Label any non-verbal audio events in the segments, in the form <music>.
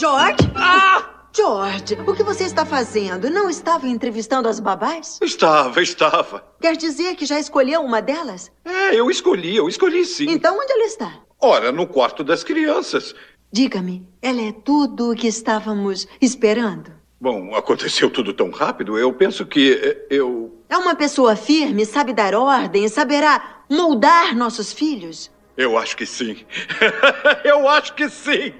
George? George, o que você está fazendo? Não estava entrevistando as babás? Estava, estava. Quer dizer que já escolheu uma delas? É, eu escolhi, eu escolhi sim. Então onde ela está? Ora, no quarto das crianças. Diga-me, ela é tudo o que estávamos esperando? Bom, aconteceu tudo tão rápido, eu penso que eh, eu. É uma pessoa firme, sabe dar ordem, saberá moldar nossos filhos? Eu acho que sim. <laughs> eu acho que sim.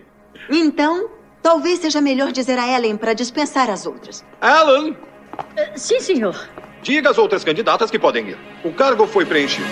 Então, talvez seja melhor dizer a Ellen para dispensar as outras. Alan, Sim, senhor. diga às outras candidatas que podem ir. O cargo foi preenchido.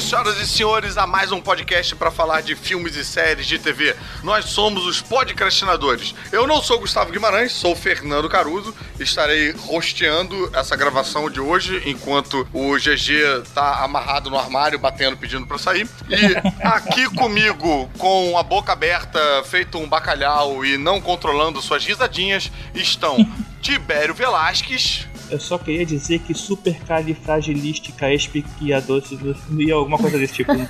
Bem-vindos, senhoras e senhores, a mais um podcast para falar de filmes e séries de TV. Nós somos os podcastinadores. Eu não sou Gustavo Guimarães, sou Fernando Caruso. Estarei rosteando essa gravação de hoje enquanto o GG tá amarrado no armário, batendo, pedindo para sair. E <laughs> aqui comigo, com a boca aberta, feito um bacalhau e não controlando suas risadinhas, estão <laughs> Tibério Velasquez. Eu só queria dizer que supercalifragilística espiquiadoce e alguma coisa desse tipo. Não.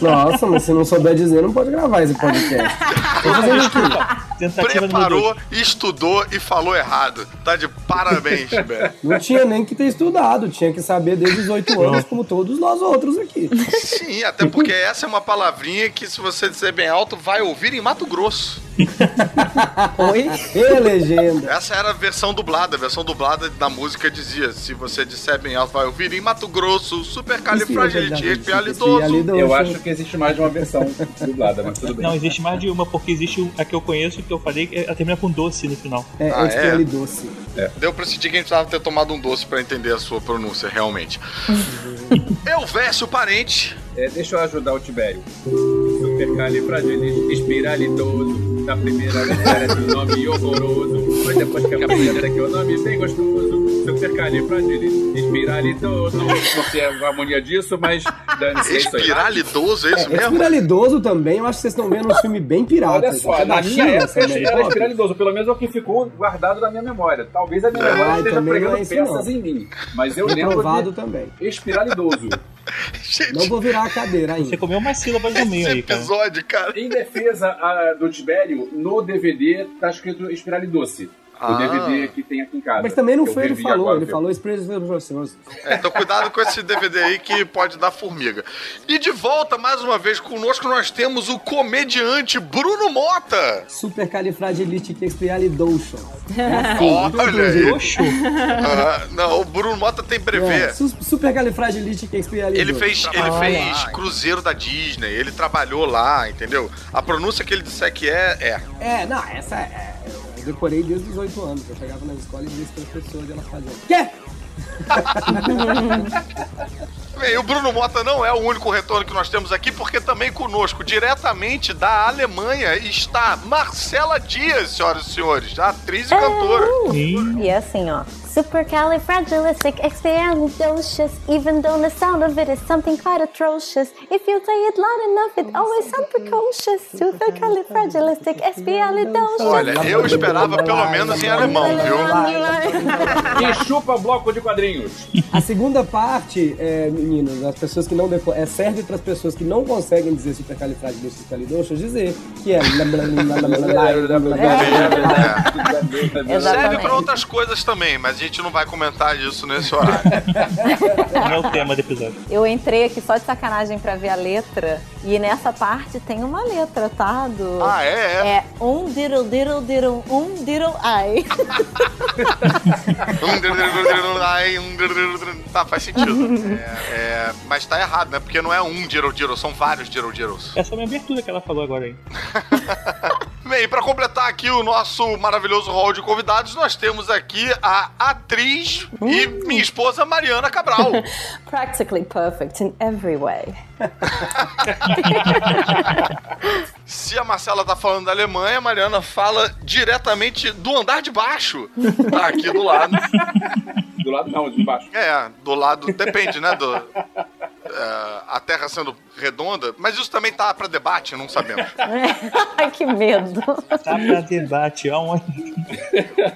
<laughs> Nossa, mas se não souber dizer, não pode gravar esse podcast. Tentativa Preparou, estudou e falou errado. Tá de parabéns, <laughs> Tibério. Não tinha nem que ter estudado, tinha que saber desde os oito anos, como todos nós outros aqui. Sim, até porque essa é uma palavrinha que, se você dizer bem alto, vai ouvir em Mato Grosso. <laughs> Oi? E legenda. Essa era a versão dublada. A versão dublada da música dizia: se você disser bem alto, vai ouvir em Mato Grosso, supercalifragilidoso. Eu acho que existe mais de uma versão dublada, mas tudo bem. Não, existe mais de uma, porque existe a que eu conheço, que eu falei, que ela termina com doce no final. É, Ah, é, é? é? doce. Deu pra sentir que a gente precisava ter tomado um doce pra entender a sua pronúncia, realmente. <laughs> Elvésio Parente. É, deixa eu ajudar o Tibério. Supercalifragilidoso. Na primeira era de nome horroroso. Mas depois que a primeira que é o nome bem gostoso. Supercalifragilidoso. Não sei a harmonia disso, mas dane-se, é. Espiralidoso, é isso É mesmo? espiralidoso também, eu acho que vocês estão vendo um filme bem pirata. Olha só, É da na China, minha época era Poppins. espiralidoso, pelo menos é o que ficou guardado na minha memória. Talvez a minha É. memória esteja pregando é peças em mim. Mas eu lembro de também. espiralidoso. <laughs> Gente, Não vou virar a cadeira Você ainda. comeu mais sílabas no meio aí, cara. episódio, cara. Em defesa ah, do Tibério, no DVD tá escrito espiralidoce. Ah. O DVD que tem aqui em casa. Mas também não Eu foi ele falou, agora, ele viu? falou espiralidoso. É, então cuidado com esse DVD aí que pode dar formiga. E de volta, mais uma vez, conosco nós temos o comediante Bruno Mota. Supercalifragilisticoexpialidocious. <laughs> Olha aí. Ah, não, o Bruno Mota tem brevê. É, su- supercalifragilisticoexpialidocious. Ele fez, ele fez Cruzeiro da Disney, ele trabalhou lá, entendeu? A pronúncia que ele disser que é, é. É, não, essa é. Eu decorei desde os 8 anos. Eu chegava na escola e dizia para as pessoas e elas faziam. Quê? Bem, o Bruno Mota não é o único retorno que nós temos aqui, porque também conosco, diretamente da Alemanha, está Marcela Dias, senhoras e senhores, atriz e cantora. Sim. E é assim, ó. Supercalifragilisticexpialidocious, even though the sound of it is something quite atrocious. If you say it loud enough, it always sounds precocious. Supercalifragilisticexpialidocious. Olha, eu esperava pelo menos em alemão, viu? E chupa bloco de quadrinhos. A segunda parte, é, meninos, as pessoas que não é, serve para as pessoas que não conseguem dizer supercalifragilisticexpialidocious dizer que é... Serve para outras coisas também, mas gente não vai comentar isso nesse horário. <laughs> Não é o tema do episódio. Eu entrei aqui só de sacanagem pra ver a letra. E nessa parte tem uma letra, tá? Do... Ah, é? é. É um diddle diddle diddle, um diddle ai. <laughs> Ai, um Tá, faz sentido. <laughs> É, é, mas tá errado, né? Porque não é um Jiro Jiro, são vários Jiro Jiros. Essa é a minha abertura que ela falou agora aí. Bem, pra completar aqui o nosso maravilhoso hall de convidados, nós temos aqui a atriz e minha esposa Mariana Cabral. <laughs> Practically perfect in every way. <laughs> Se a Marcela tá falando da Alemanha, a Mariana fala diretamente do andar de baixo. Tá aqui do lado. <laughs> Do lado não, de baixo. É, do lado. Depende, né? Do, é, a Terra sendo redonda, mas isso também tá pra debate, não sabemos. <laughs> Ai, que medo. Tá pra debate, aonde?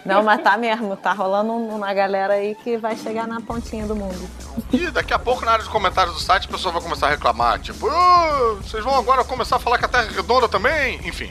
Não, mas tá mesmo. Tá rolando uma galera aí que vai chegar na pontinha do mundo. E daqui a pouco, na área de comentários do site, a pessoa vai começar a reclamar, tipo, "Ah, vocês vão agora começar a falar que a Terra é redonda também? Enfim.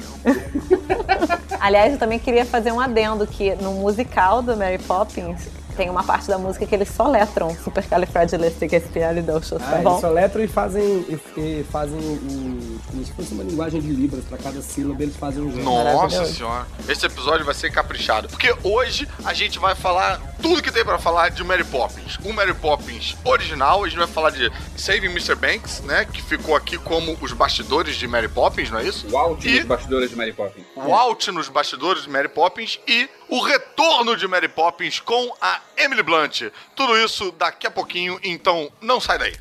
Aliás, eu também queria fazer um adendo que no musical do Mary Poppins tem uma parte da música que eles soletram Supercalifragilisticexpialidocious, tá Ah, bom? eles soletram e fazem, e, e fazem um, como se fosse uma linguagem de libras pra cada sílaba, eles fazem um gesto. Nossa senhora. Esse episódio vai ser caprichado. Porque hoje a gente vai falar tudo que tem pra falar de Mary Poppins. O Mary Poppins original, a gente vai falar de Saving Mr. Banks, né? Que ficou aqui como os bastidores de Mary Poppins, não é isso? O Alt E- dos bastidores de Mary Poppins. o Alt nos bastidores de Mary Poppins e o retorno de Mary Poppins com a Emily Blunt. Tudo isso daqui a pouquinho, então não sai daí.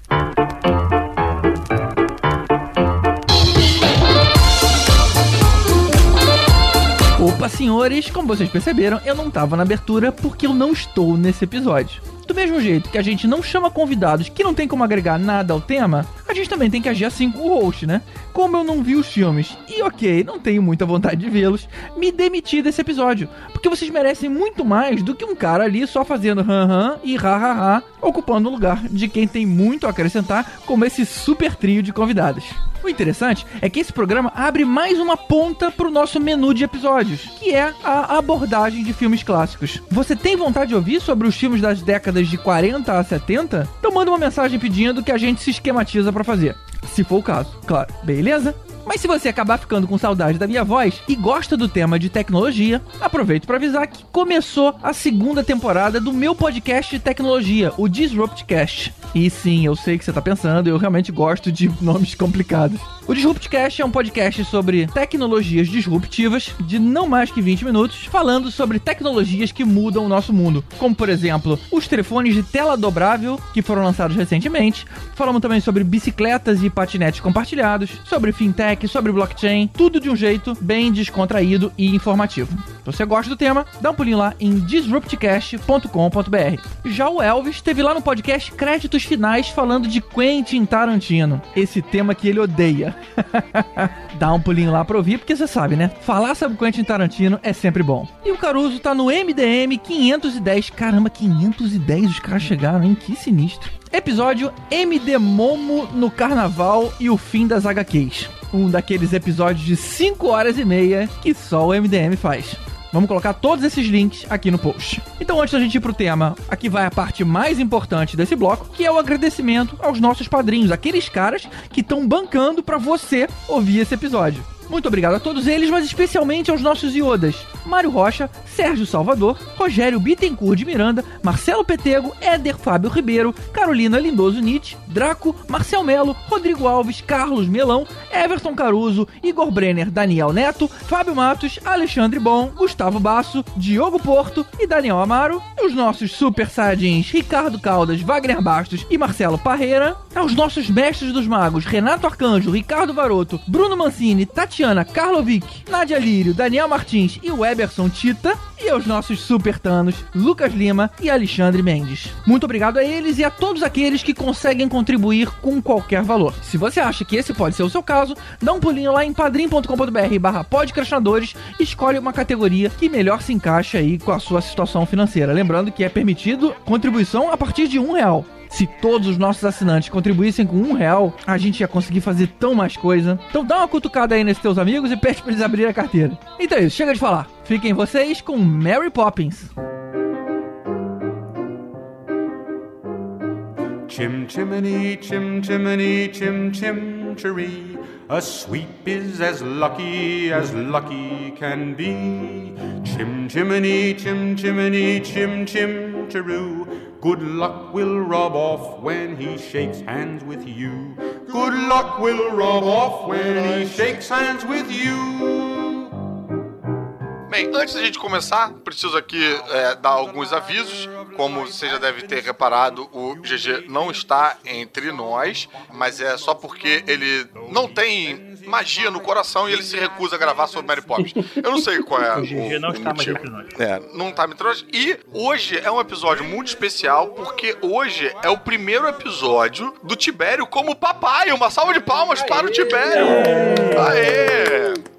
Opa, senhores, como vocês perceberam, eu não tava na abertura porque eu não estou nesse episódio. Do mesmo jeito que a gente não chama convidados que não tem como agregar nada ao tema, a gente também tem que agir assim com o host, né? Como eu não vi os filmes e ok, não tenho muita vontade de vê-los, me demiti desse episódio. Porque vocês merecem muito mais do que um cara ali só fazendo han-han e ha-ha-ha, ocupando o lugar de quem tem muito a acrescentar, como esse super trio de convidados. O interessante é que esse programa abre mais uma ponta pro nosso menu de episódios, que é a abordagem de filmes clássicos. Você tem vontade de ouvir sobre os filmes das décadas de 40 a 70? Então manda uma mensagem pedindo que a gente se esquematiza pra fazer. Se for o caso, claro. Beleza? Mas se você acabar ficando com saudade da minha voz e gosta do tema de tecnologia, aproveito para avisar que começou a segunda temporada do meu podcast de tecnologia, o Disruptcast. E sim, eu sei que você tá pensando, eu realmente gosto de <laughs> nomes complicados. O Disruptcast é um podcast sobre tecnologias disruptivas de não mais que 20 minutos, falando sobre tecnologias que mudam o nosso mundo, como por exemplo, os telefones de tela dobrável que foram lançados recentemente. Falamos também sobre bicicletas e patinetes compartilhados, sobre fintech, sobre blockchain, tudo de um jeito bem descontraído e informativo. Se você gosta do tema, dá um pulinho lá em disruptcast.com.br. Já o Elvis esteve lá no podcast Créditos Finais falando de Quentin Tarantino, esse tema que ele odeia. <laughs> Dá um pulinho lá pra ouvir, porque você sabe, né? Falar sobre Quentin Tarantino é sempre bom. E o Caruso tá no MDM 510. Caramba, 510 os caras chegaram, hein? Que sinistro. Episódio MD Momo no Carnaval e o fim das HQs. Um daqueles episódios de 5 horas e meia que só o MDM faz. Vamos colocar todos esses links aqui no post. Então, antes da gente ir pro tema, aqui vai a parte mais importante desse bloco, que é o agradecimento aos nossos padrinhos, aqueles caras que estão bancando pra você ouvir esse episódio. Muito obrigado a todos eles, mas especialmente aos nossos iodas: Mário Rocha, Sérgio Salvador, Rogério Bittencourt de Miranda, Marcelo Petego, Éder Fábio Ribeiro, Carolina Lindoso Nietzsche, Draco, Marcel Melo, Rodrigo Alves, Carlos Melão, Everton Caruso, Igor Brenner, Daniel Neto, Fábio Matos, Alexandre Bom, Gustavo Basso, Diogo Porto e Daniel Amaro, e os nossos super saiyajins Ricardo Caldas, Wagner Bastos e Marcelo Parreira, aos nossos mestres dos magos Renato Arcanjo, Ricardo Varoto, Bruno Mancini, Tatiana Karlovic, Nadia Lírio, Daniel Martins e o Eberson Tita, e aos nossos super tanos Lucas Lima e Alexandre Mendes. Muito obrigado a eles e a todos aqueles que conseguem contribuir com qualquer valor. Se você acha que esse pode ser o seu caso, dá um pulinho lá em padrim.com.br barra e escolhe uma categoria que melhor se encaixa aí com a sua situação financeira. Lembrando que é permitido contribuição a partir de um real. Se todos os nossos assinantes contribuíssem com um real, a gente ia conseguir fazer tão mais coisa. Então dá uma cutucada aí nesses teus amigos e pede pra eles abrirem a carteira. Então é isso, chega de falar. Fiquem vocês com Mary Poppins. Chim chimney, chim chimney, chim chim. A sweep is as lucky as lucky can be. Chim chimney, chim chimney, chim chim cheroo. Good luck will rub off when he shakes hands with you. Good luck will rub off when he shakes hands with you. Bem, antes da gente começar, preciso aqui é, dar alguns avisos. Como você já deve ter reparado, o GG não está entre nós, mas é só porque ele não tem magia no coração e ele se recusa a gravar sobre Mary Poppins. Eu não sei qual é <laughs> O GG não o está mais motivo. entre nós. É, não tá me trouxe. E hoje é um episódio muito especial, porque hoje é o primeiro episódio do Tibério como papai. Uma salva de palmas para o Tibério. Aê!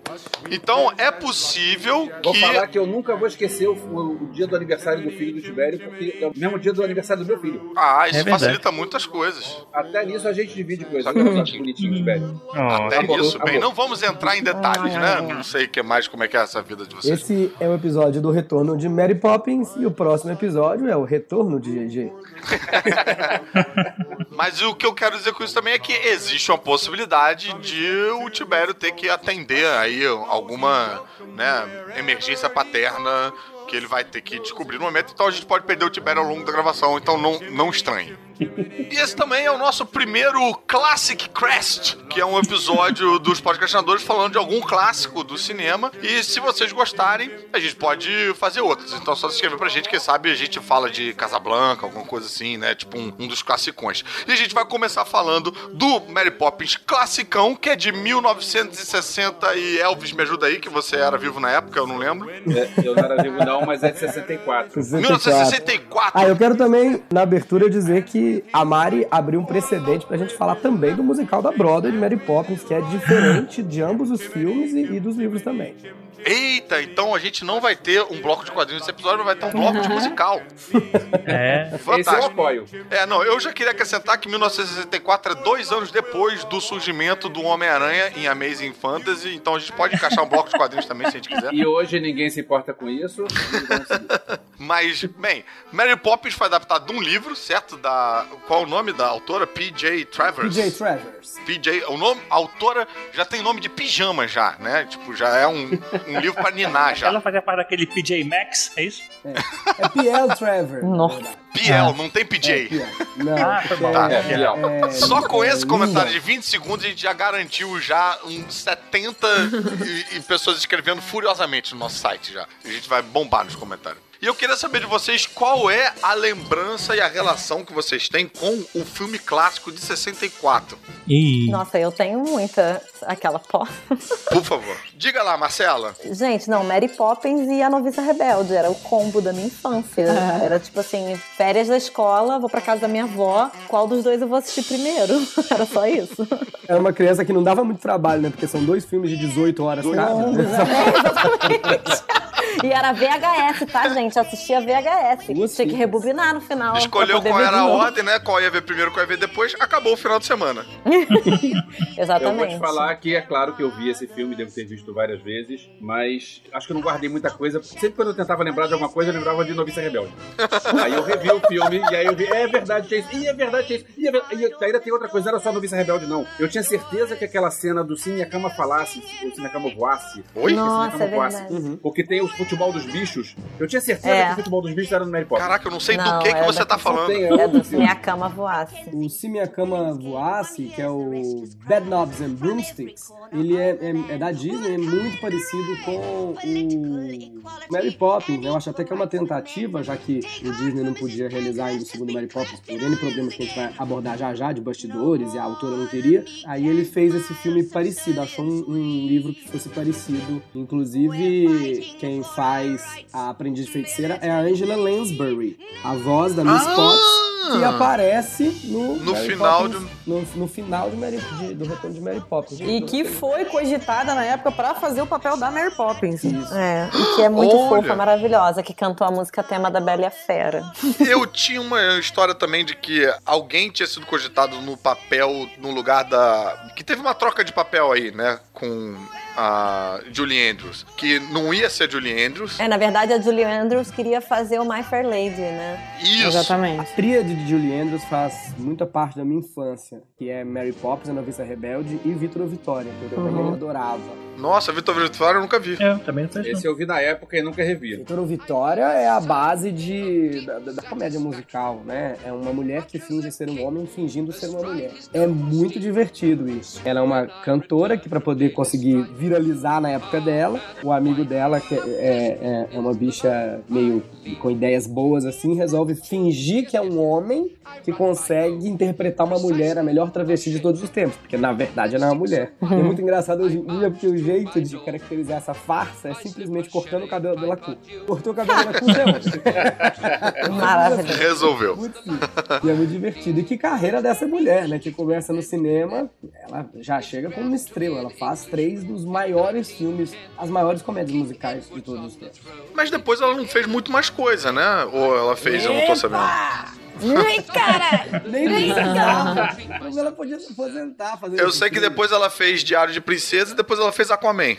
Então é possível Vou que. falar que eu nunca vou esquecer o, o- dia do aniversário do filho do Tibério, porque é o mesmo dia do aniversário do meu filho. Ah, isso É facilita muitas coisas. Até nisso a gente divide coisas. Olha só que bonitinho, Tibério. Oh, Até acabou, nisso, bem, não vamos entrar em detalhes, né? Não sei o que mais, como é que é essa vida de vocês. Esse é o episódio do retorno de Mary Poppins e o próximo episódio é o retorno de GG. <laughs> Mas o que eu quero dizer com isso também é que existe uma possibilidade de o Tibério ter que atender aí alguma né, emergência paterna que ele vai ter que descobrir no momento. Então a gente pode perder o Tibério ao longo da gravação, então não, não estranhe. E esse também é o nosso primeiro Classic Crest, que é um episódio <laughs> dos podcastinadores falando de algum clássico do cinema. E se vocês gostarem, a gente pode fazer outros. Então é só se inscrever pra gente, quem sabe a gente fala de Casablanca, alguma coisa assim, né? Tipo um, um dos classicões. E a gente vai começar falando do Mary Poppins classicão, que é de 1960 e Elvis, me ajuda aí, que você era vivo na época, eu não lembro. É, eu não era vivo não, mas é de 64. 1964. <laughs> Ah, eu quero também, na abertura, dizer que a Mari abriu um precedente pra gente falar também do musical da Broadway de Mary Poppins, que é diferente de ambos os filmes e, e dos livros também. Eita, então a gente não vai ter um bloco de quadrinhos nesse episódio, mas vai ter um bloco de musical. É. Esse eu Fantástico. apoio. É, não, eu já queria acrescentar que 1964 é dois anos depois do surgimento do Homem-Aranha em Amazing Fantasy, então a gente pode encaixar um bloco de quadrinhos também, se a gente quiser. E hoje ninguém se importa com isso. <laughs> Mas, bem, Mary Poppins foi adaptado de um livro, certo? Da. Qual o nome da autora? P.J. Travers. PJ Travers. PJ, o nome, a autora já tem nome de pijama já, né? Tipo, já é um, um livro pra ninar já. Ela fazia parte daquele PJ Maxx, é isso? É P.L. Travers. Nossa. Piel, não tem É, PJ. P.L. Não, Ah, foi mal. É, Biel. é- Só com é esse linda. comentário de 20 segundos a gente já garantiu já uns 70 e, e pessoas escrevendo furiosamente no nosso site já. A gente vai bombar nos comentários. E eu queria saber de vocês qual é a lembrança e a relação que vocês têm com o filme clássico de 64. Ih. Nossa, eu tenho muita. Aquela pó. <laughs> Por favor. Diga lá, Marcela. Gente, não, Mary Poppins e a Noviça Rebelde. Era o combo da minha infância. Era tipo assim, férias da escola, vou pra casa da minha avó. Qual dos dois eu vou assistir primeiro? <laughs> Era só isso. Era uma criança que não dava muito trabalho, né? Porque são dois filmes de 18 horas cada. Né? é, exatamente. <laughs> E era VHS, tá, gente? Eu assistia VHS. Duas Tinha que rebobinar no final. Escolheu qual era a ordem, né? Qual ia ver primeiro, qual ia ver depois. Acabou o final de semana. <laughs> Exatamente. Eu vou te falar que é claro que eu vi esse filme, devo ter visto várias vezes, mas acho que eu não guardei muita coisa. Sempre quando eu tentava lembrar de alguma coisa, eu lembrava de Noviça Rebelde. <laughs> aí eu revi o filme, e aí eu vi, é verdade, tinha isso, e é verdade, tinha isso, e é verdade. E ainda tem outra coisa, não era só Noviça Rebelde, não. Eu tinha certeza que aquela cena do Minha Cama Falasse, ou Se Minha Cama Voasse, Oi? Nossa, Cama é Voasse, verdade. porque tem o futebol dos bichos. Eu tinha certeza É. que o futebol dos bichos era no Mary Poppins. Caraca, eu não sei do Não, que, que é você da- tá falando. É do outro Se. Minha Cama Voasse. O Se Minha Cama Voasse, que é o Bed Knobs and Broomsticks, ele é, é- é da Disney, é muito parecido com o Mary Poppins. né? Eu acho até que é uma tentativa, já que o Disney não podia realizar ainda o segundo Mary Poppins por N problemas que a gente vai abordar já já, de bastidores, e a autora não queria. Aí ele fez esse filme parecido, achou um, um livro que fosse parecido. Inclusive, quem faz a Aprendiz de Feiticeira é a Angela Lansbury, a voz da Miss Ah! Potts, que aparece no, No Mary final Poppins, no, no final de Mary, de- do retorno de Mary Poppins. E que foi cogitada na época pra fazer o papel da Mary Poppins. É, e que é muito Olha. fofa, maravilhosa, que cantou a música tema da Bela e a Fera. Eu tinha uma história também de que alguém tinha sido cogitado no papel, no lugar da. Que teve uma troca de papel aí, né? Com a Julie Andrews. Que não ia ser Julie Andrews. É, na verdade, a Julie Andrews queria fazer o My Fair Lady, né? Isso. Exatamente. A tríade de Julie Andrews faz muita parte da minha infância, que é Mary Poppins, a Noviça Rebelde e Vitor ou Vitória, que eu também Uhum. adorava. Nossa, Vitor Vitória eu nunca vi. É, também não fez Esse eu vi na época e nunca revi. Vitor Vitória é a base de, da, da comédia musical, né? É uma mulher que finge ser um homem fingindo ser uma mulher. É muito divertido isso. Ela é uma cantora que, para poder conseguir viralizar na época dela, o amigo dela, que é, é, é uma bicha meio com ideias boas assim, resolve fingir que é um homem que consegue interpretar uma mulher, a melhor travesti de todos os tempos, porque na verdade ela é uma mulher. E é muito engraçado hoje em dia, porque o jeito de caracterizar essa farsa é simplesmente cortando o cabelo dela cu. Cortou o cabelo dela cu, é <laughs> Maravilhoso. Resolveu. Muito. E é muito divertido. E que carreira dessa mulher, né? Que começa no cinema, ela já chega como uma estrela. Ela faz três dos maiores filmes, as maiores comédias musicais de todos os tempos. Mas depois ela não fez muito mais coisa, né? Ou ela fez, eu não tô sabendo. Ai, cara! Nem precisava. Mas ela podia se aposentar, fazer Eu sei que depois ela fez Diário de Princesa e depois ela fez Aquaman.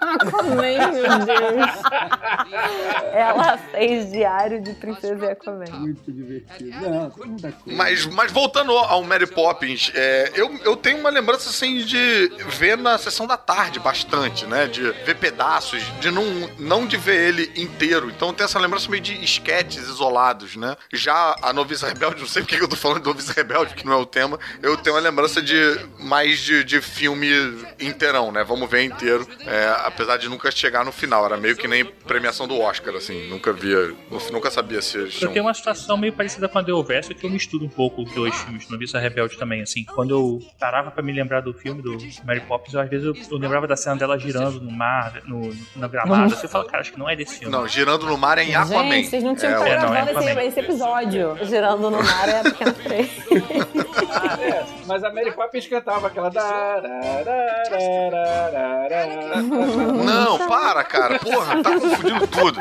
Aquaman, meu Deus. Ela fez Diário de Princesa e Aquaman. Muito divertido. Não, tem muita coisa. Mas, mas voltando ao Mary Poppins, é, eu, eu tenho uma lembrança assim de ver na sessão da tarde bastante, né? De ver pedaços, de não, não de ver ele inteiro. Então tem essa lembrança meio de esquetes isolados, né? Já a Noviça Rebelde, não sei porque eu tô falando de Noviça Rebelde, que não é o tema, eu tenho uma lembrança de mais de, de filme inteirão, né? Vamos ver inteiro. É, apesar de nunca chegar no final, era meio que nem premiação do Oscar, assim. Nunca via, nunca sabia se eles Eu tinham... tenho uma situação meio parecida com a do Verso, que eu misturo um pouco os dois filmes, Noviça Rebelde também, assim. Quando eu parava pra me lembrar do filme, do Mary Poppins, eu, às vezes eu, eu lembrava da cena dela girando no mar, no, na gramada. Você fala, cara, acho que não é desse filme. Não, girando no mar é em Aquaman. Gente, vocês não tinham É, É, não, é esse, esse episódio. Girando no mar é a pequena freia. Ah, é. Mas a Mary Poppins cantava aquela. Não, para, cara. Porra, tá confundindo tudo.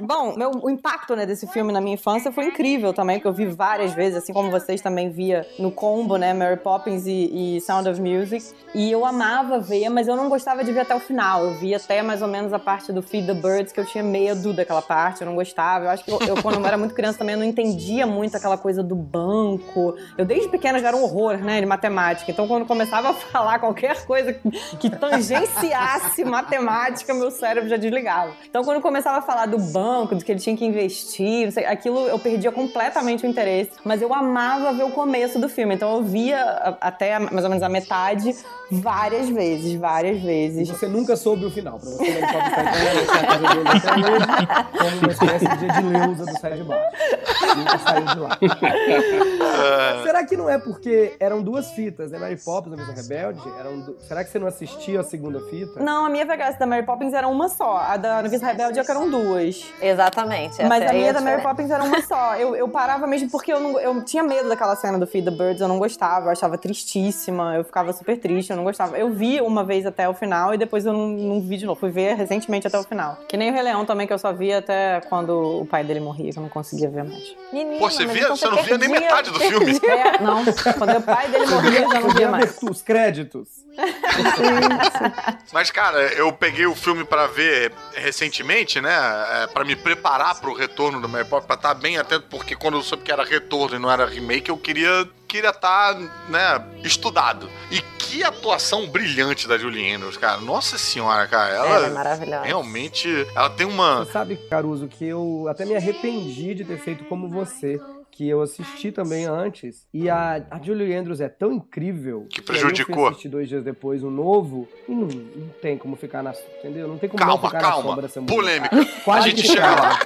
Bom, meu, o impacto né, desse filme na minha infância foi incrível também, que eu vi várias vezes, assim como vocês também via no combo, né? Mary Poppins e, e Sound of Music. E eu amava ver, mas eu não gostava de ver até o final. Eu vi até mais ou menos a parte do Feed the Birds, que eu tinha medo daquela parte, eu não gostava. Eu acho que eu, eu, quando eu era muito criança também, eu não entendia muito aquela coisa do banco. Eu desde pequena já era um horror, né, de matemática. Então quando começava a falar qualquer coisa que, que tangenciasse matemática, meu cérebro já desligava. Então quando começava a falar do banco, do que ele tinha que investir, não sei, aquilo eu perdia completamente o interesse. Mas eu amava ver o começo do filme. Então eu via até mais ou menos a metade várias vezes, várias vezes. você nunca soube o final. Pra você, até hoje, como uma espécie de Edileuza do Sai de Baixo. Nunca saiu de lá. <laughs> Será que não é porque eram duas fitas, né? Mary Poppins, a Mesa Rebelde? Eram du- Será que você não assistia a segunda fita? Não, a minha VHS da Mary Poppins era uma só. A da Noviça Rebelde é que eram duas. Exatamente. Mas a aí é minha da Mary. Poppins era uma só. Eu, eu parava mesmo porque eu, não, eu tinha medo daquela cena do Feed the Birds, eu não gostava, eu achava tristíssima, eu ficava super triste, eu não gostava. Eu vi uma vez até o final e depois eu não, não vi de novo. Fui ver recentemente até o final. Que nem o Rei Leão também, que eu só vi até quando o pai dele morria, que eu não conseguia ver mais. Menina, Pô, você via? então Você não via nem metade do filme. <laughs> É, não. Quando o pai dele morria, eu já não via mais. os créditos. <laughs> Mas, cara, eu peguei o filme pra ver recentemente, né? É, pra me preparar pro retorno do Mary Poppins, pra estar bem atento, porque quando eu soube que era retorno e não era remake, eu queria queria estar, né, estudado. E que atuação brilhante da Julie Andrews, cara. Nossa senhora, cara. Ela, Ela é maravilhosa. realmente, ela tem uma Você sabe, Caruso, que eu até me arrependi de ter feito como você. Que eu assisti também antes. E a, a Julie Andrews é tão incrível. Que prejudicou. Eu fui assistir dois dias depois o novo. E não, não tem como ficar na. Entendeu? Não tem como não Calma, ficar na calma. sombra dessa mulher. Polêmica. A Quase gente que chega lá.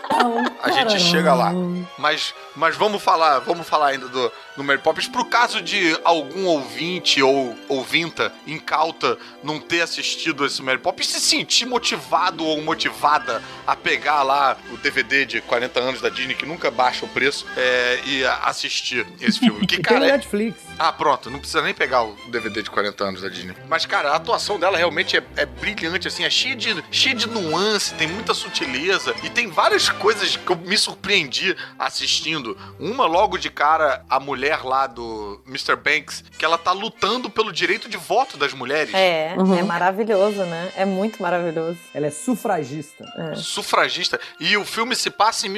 A gente chega lá. Mas, mas vamos falar, vamos falar ainda do, do Mary Poppins. Pro caso de algum ouvinte ou ouvinta incauta não ter assistido esse Mary Poppins, se sentir motivado ou motivada a pegar lá o DVD de 40 anos da Disney, que nunca baixa o preço, é, e assistir esse filme. <laughs> Que, E tem cara, no é, Netflix. ah, pronto, não precisa nem pegar o DVD de 40 anos da Disney. Mas, cara, a atuação dela realmente é, é brilhante, assim, é cheia de, cheia de nuance, tem muita sutileza e tem várias coisas que eu me surpreendi assistindo. Uma, logo de cara, a mulher lá do Mr. Banks, que ela tá lutando pelo direito de voto das mulheres. É, Uhum. é maravilhoso, né? É muito maravilhoso. Ela é sufragista. Sufragista. E o filme se passa em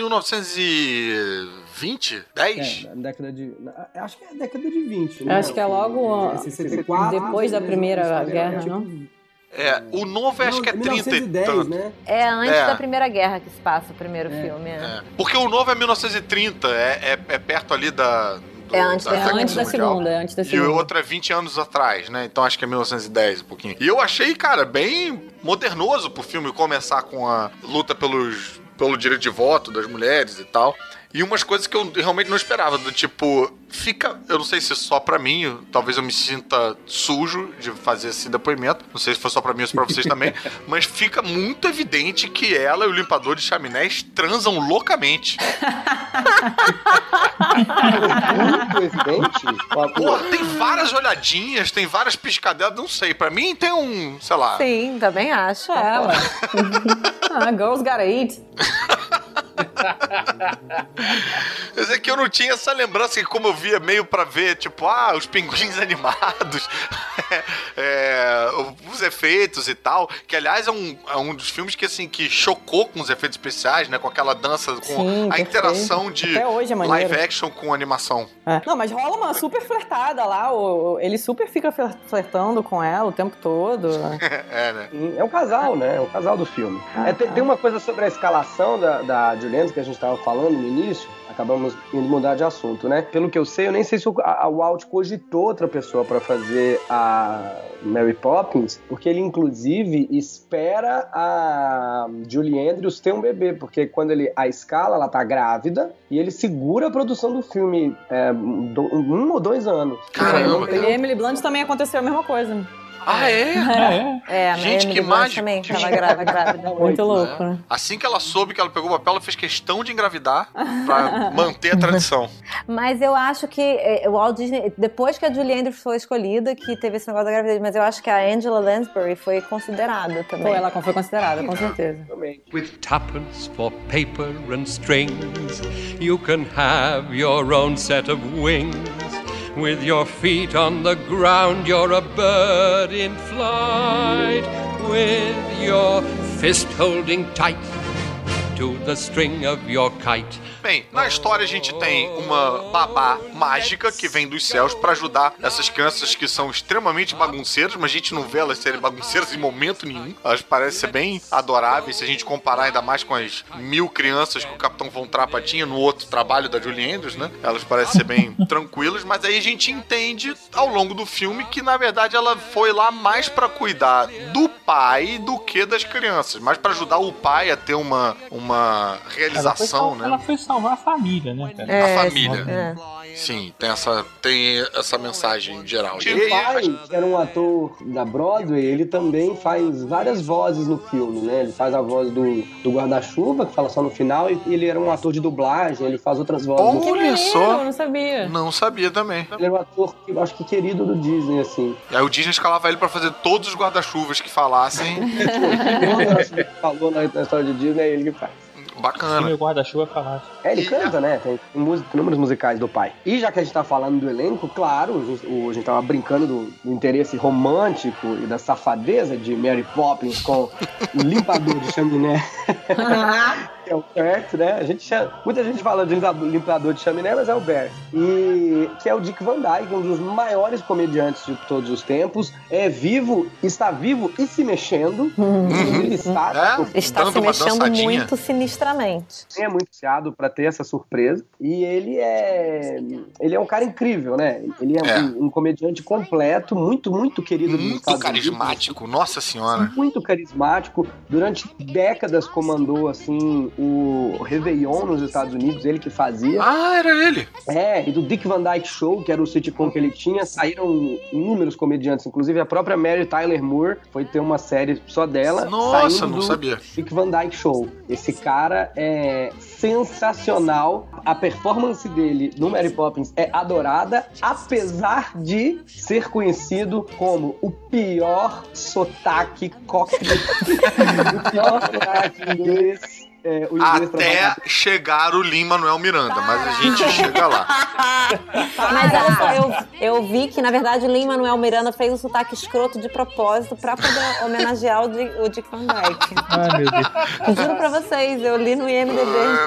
1920? 10? É, na década de. na- acho que é década de 20, né? Acho que é logo É 64, depois da Primeira Guerra, é tipo- não? É, o novo acho que é 30 e 1910, tanto. né? É antes É. da Primeira Guerra que se passa o primeiro filme. É. É, Porque o novo é 1930, é, é, é perto ali da. do- É antes da- É Segunda antes da segunda, é antes da E o segunda. outro é 20 anos atrás, né? Então acho que é 1910, um pouquinho. E eu achei, cara, bem modernoso pro filme começar com a luta pelos, pelo direito de voto das mulheres e tal. E umas coisas que eu realmente não esperava, do tipo, fica, eu não sei se só pra mim, eu- talvez eu me sinta sujo de fazer esse depoimento, não sei se foi só pra mim ou se pra vocês também, <laughs> mas fica muito evidente que ela e o limpador de chaminés transam loucamente. Muito evidente. Pô, tem várias olhadinhas, tem várias piscadelas, não sei. Pra mim tem um, sei lá. Sim, também acho. É, ué. <laughs> ah, girls gotta eat. <laughs> <laughs> Mas é que eu não tinha essa lembrança que como eu via meio pra ver, tipo, ah, os pinguins <laughs> animados, <laughs> é, os efeitos e tal, que aliás é um, é um dos filmes que assim, que chocou com os efeitos especiais, né, com aquela dança, com Sim, a perfeito. interação de é live action com animação. É. Não, mas rola uma super flertada lá. O, o- ele super fica fler- flertando com ela o tempo todo. é, né? É um casal, né? É o casal do filme. É, tem, tem uma coisa sobre a escalação da, da Juliana que a gente estava falando no início. Acabamos indo mudar de assunto, né? Pelo que eu sei, eu nem sei se o, a, a Walt cogitou outra pessoa para fazer a Mary Poppins, porque ele inclusive espera a Julie Andrews ter um bebê, porque quando ele a escala, ela tá grávida e ele segura a produção do filme é, do- um ou dois anos. Caramba, Não tem- E Emily Blunt também aconteceu a mesma coisa. Ah, é? É, a Gente, Emily que mágico. também tava grávida. grávida. Muito louco, né? Assim que ela soube que ela pegou o papel, ela fez questão de engravidar pra <laughs> manter a tradição. Mas eu acho que eh, o Walt Disney, depois que a Julie Andrews foi escolhida, que teve esse negócio da gravidez, mas eu acho que a Angela Lansbury foi considerada também. Pô, ela foi considerada, com certeza. With tuppence for paper and strings, you can have your own set of wings. With your feet on the ground, you're a bird in flight. With your fist holding tight to the string of your kite. Bem, na história a gente tem uma babá mágica que vem dos céus pra ajudar essas crianças que são extremamente bagunceiras, mas a gente não vê elas serem bagunceiras em momento nenhum. Elas parecem ser bem adoráveis se a gente comparar ainda mais com as mil crianças que o Capitão Von Trappa tinha no outro trabalho da Julie Andrews, né? Elas parecem ser bem <laughs> tranquilas, mas aí a gente entende ao longo do filme que na verdade ela foi lá mais pra cuidar do pai do que das crianças, mais pra ajudar o pai a ter uma, uma Ela foi, realização, né? ela foi salvar a família, né, cara? É, a família. é. Sim, tem essa, tem essa mensagem geral. E O pai, que era um ator da Broadway, ele também faz várias vozes no filme, né? Ele faz a voz do, do guarda-chuva, que fala só no final, e ele era um ator de dublagem, ele faz outras vozes. Olha só, Eu não sabia. não sabia também. Ele era um ator, que eu acho que querido do Disney, assim. E aí o Disney escalava ele pra fazer todos os guarda-chuvas que falassem. <laughs> Quando ele falou na, na história de Disney, é ele que faz. Bacana. meu guarda-chuva falasse. É, ele canta, né? Tem números musicais do pai. E já que a gente tá falando do elenco, claro, a gente, o- a gente tava brincando do, do interesse romântico e da safadeza de Mary Poppins com o limpador de chaminé. <laughs> <laughs> que é o Bert, né? A gente chama- muita gente fala de limpador- de chaminé, mas é o Bert. E que é o Dick Van Dyke, um dos maiores comediantes de todos os tempos. É vivo, está vivo e se mexendo. Ele está, É, Está se mexendo muito sinistramente. é muito ansiado para ter essa surpresa. E ele é ele é um cara incrível, né? Ele é, É. Um, um comediante completo, muito, muito querido Muito Estados Unidos. carismático, nossa senhora. Muito carismático. Durante décadas comandou, assim, o Réveillon nos Estados Unidos, ele que fazia. Ah, era ele. É, e do Dick Van Dyke Show, que era o sitcom que ele tinha, saíram inúmeros comediantes. Inclusive a própria Mary Tyler Moore foi ter uma série só dela. Nossa, não sabia. Dick Van Dyke Show. Esse cara é sensacional. A performance dele no Mary Poppins é adorada, apesar de ser conhecido como o pior sotaque cockney, <laughs> o pior sotaque inglês é, o inglês Até chegar o Lima Manuel Miranda, mas a gente chega lá. Mas olha só, eu, eu vi que, na verdade, o Lin Manuel Miranda fez um sotaque escroto de propósito pra poder homenagear o, Di- o Dick Van Dyke. Ai, meu Deus. Juro pra vocês, eu li no IMDB.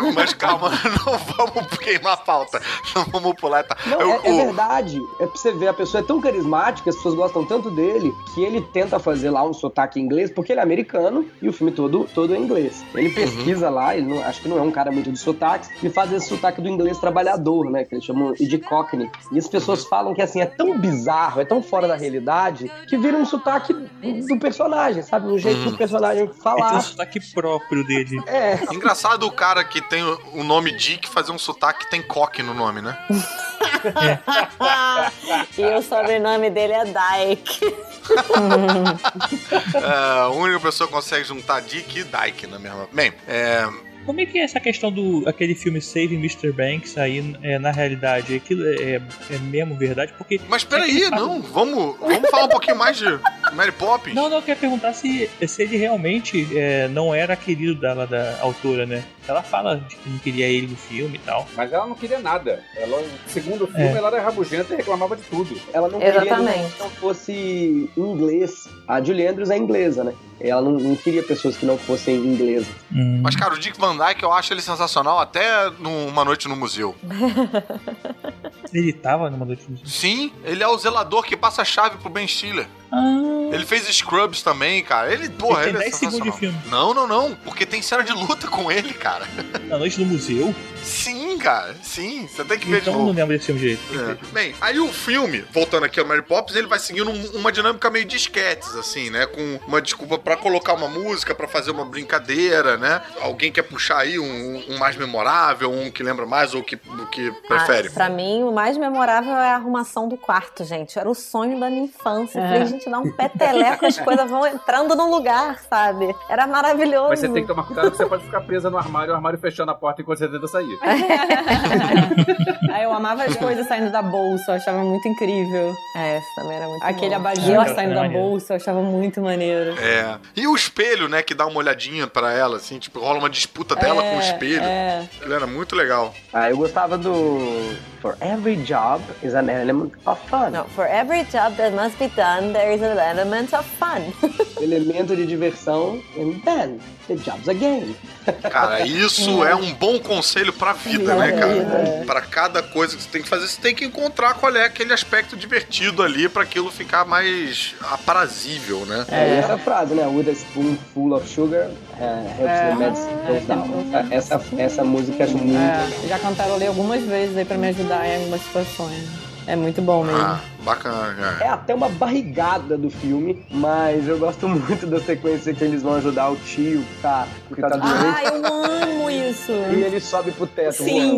É, Mas calma, <laughs> não vamos queimar a pauta. Não vamos pular. Tá? Não, Eu- é, é o- verdade. É pra você ver, a pessoa é tão carismática, as pessoas gostam tanto dele, que ele tenta fazer lá um sotaque em inglês, porque ele é americano e o filme todo, todo é inglês. Ele pesquisa lá, ele não- acho que não é um cara muito de sotaques, e faz esse sotaque do inglês trabalhador, né? Que eles chamam de cockney. E as pessoas falam que assim, é tão bizarro, é tão fora da realidade, que vira um sotaque do personagem, sabe? Um jeito Uhum. do personagem Ele tem um falar. sotaque próprio dele. É. Engraçado o cara que tem o- nome Dick fazer um sotaque que tem coque no nome, né? <laughs> e o sobrenome dele é Dyke. É, a única pessoa que consegue juntar Dick e Dyke na mesma. Bem, é. Como é que é essa questão do aquele filme Save Mr. Banks aí é, na realidade? Aquilo é, é mesmo verdade? Porque. Mas peraí, não, vamos, vamos falar um pouquinho mais de Mary Poppins. Não, não, eu queria perguntar se, se ele realmente é, não era querido dela, da autora, né? Ela fala de que não queria ele no filme e tal. Mas ela não queria nada. Ela, segundo o filme, É. ela era rabugenta e reclamava de tudo. Ela não Exatamente. queria que não fosse inglês. A Julie Andrews é inglesa, né? Ela não, não queria pessoas que não fossem inglesas. Mas, cara, o Dick Van Dyke eu acho ele sensacional até numa noite no museu. <laughs> Ele tava numa noite no Sim, ele é o zelador que passa a chave pro Ben Stiller. Ele fez Scrubs também, cara. Ele, porra, Ele ele, tem é 10 segundos de filme. Não, não, não. Porque tem cena de luta com ele, cara. Na noite no museu? Sim, cara. Sim, você tem que ver Então de eu não novo. lembro desse filme direito. É. Bem, aí o filme, voltando aqui ao Mary Poppins, ele vai seguindo um- uma dinâmica meio de esquetes, assim, né? Com uma desculpa pra colocar uma música, pra fazer uma brincadeira, né? Alguém quer puxar aí um, um mais memorável, um que lembra mais ou que, do que prefere. Ah, pra mim, o mais memorável é a arrumação do quarto, gente. Era o sonho da minha infância. É. Falei, gente, dá um peteleco, as coisas vão entrando no lugar, sabe? Era maravilhoso. Mas você tem que tomar cuidado que você pode ficar presa no armário o armário fechando a porta enquanto você tenta sair. Aí <laughs> eu amava as <laughs> coisas saindo da bolsa, eu achava muito incrível. É, essa também era muito Aquele bom. abajur É, saindo da bolsa, eu achava muito maneiro. É. E o espelho, né, que dá uma olhadinha pra ela, assim, tipo, rola uma disputa dela É, com o espelho. é. Aquilo era muito legal. Ah, eu gostava do For every job is an element of fun. No, for every job that must be done, there is an element of fun. <laughs> Elemento de diversão and then the job's a game. Cara, <laughs> isso é um bom conselho pra vida, né, cara? Pra cada coisa que você tem que fazer, você tem que encontrar qual é aquele aspecto divertido ali pra aquilo ficar mais aprazível, né? É, essa frase, né? With a spoonful of sugar uh, helps É. the medicine goes down. Essa, essa música é muito. É, já cantarolei algumas vezes aí pra me ajudar em algumas situações. É muito bom mesmo. Ah, bacana, cara. É até uma barrigada do filme, mas eu gosto <laughs> muito da sequência que eles vão ajudar o tio que tá, que tá doente. Ah, eu amo isso! <laughs> E ele sobe pro teto. Sim.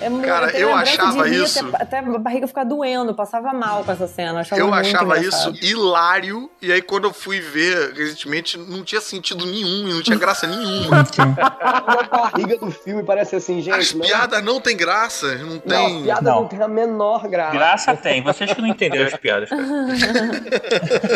É muito, Cara, eu achava isso- Até, até a barriga ficar doendo, passava mal com essa cena. Eu achava, Eu muito achava engraçado. isso hilário, e aí quando eu fui ver recentemente, não tinha sentido nenhum, e não tinha graça nenhuma. <laughs> A barriga do filme parece assim, gente. As não- piadas não tem graça, não Não, tem. as piadas não. Não. tem a menor graça. Graça tem, vocês que não entenderam as piadas. <laughs>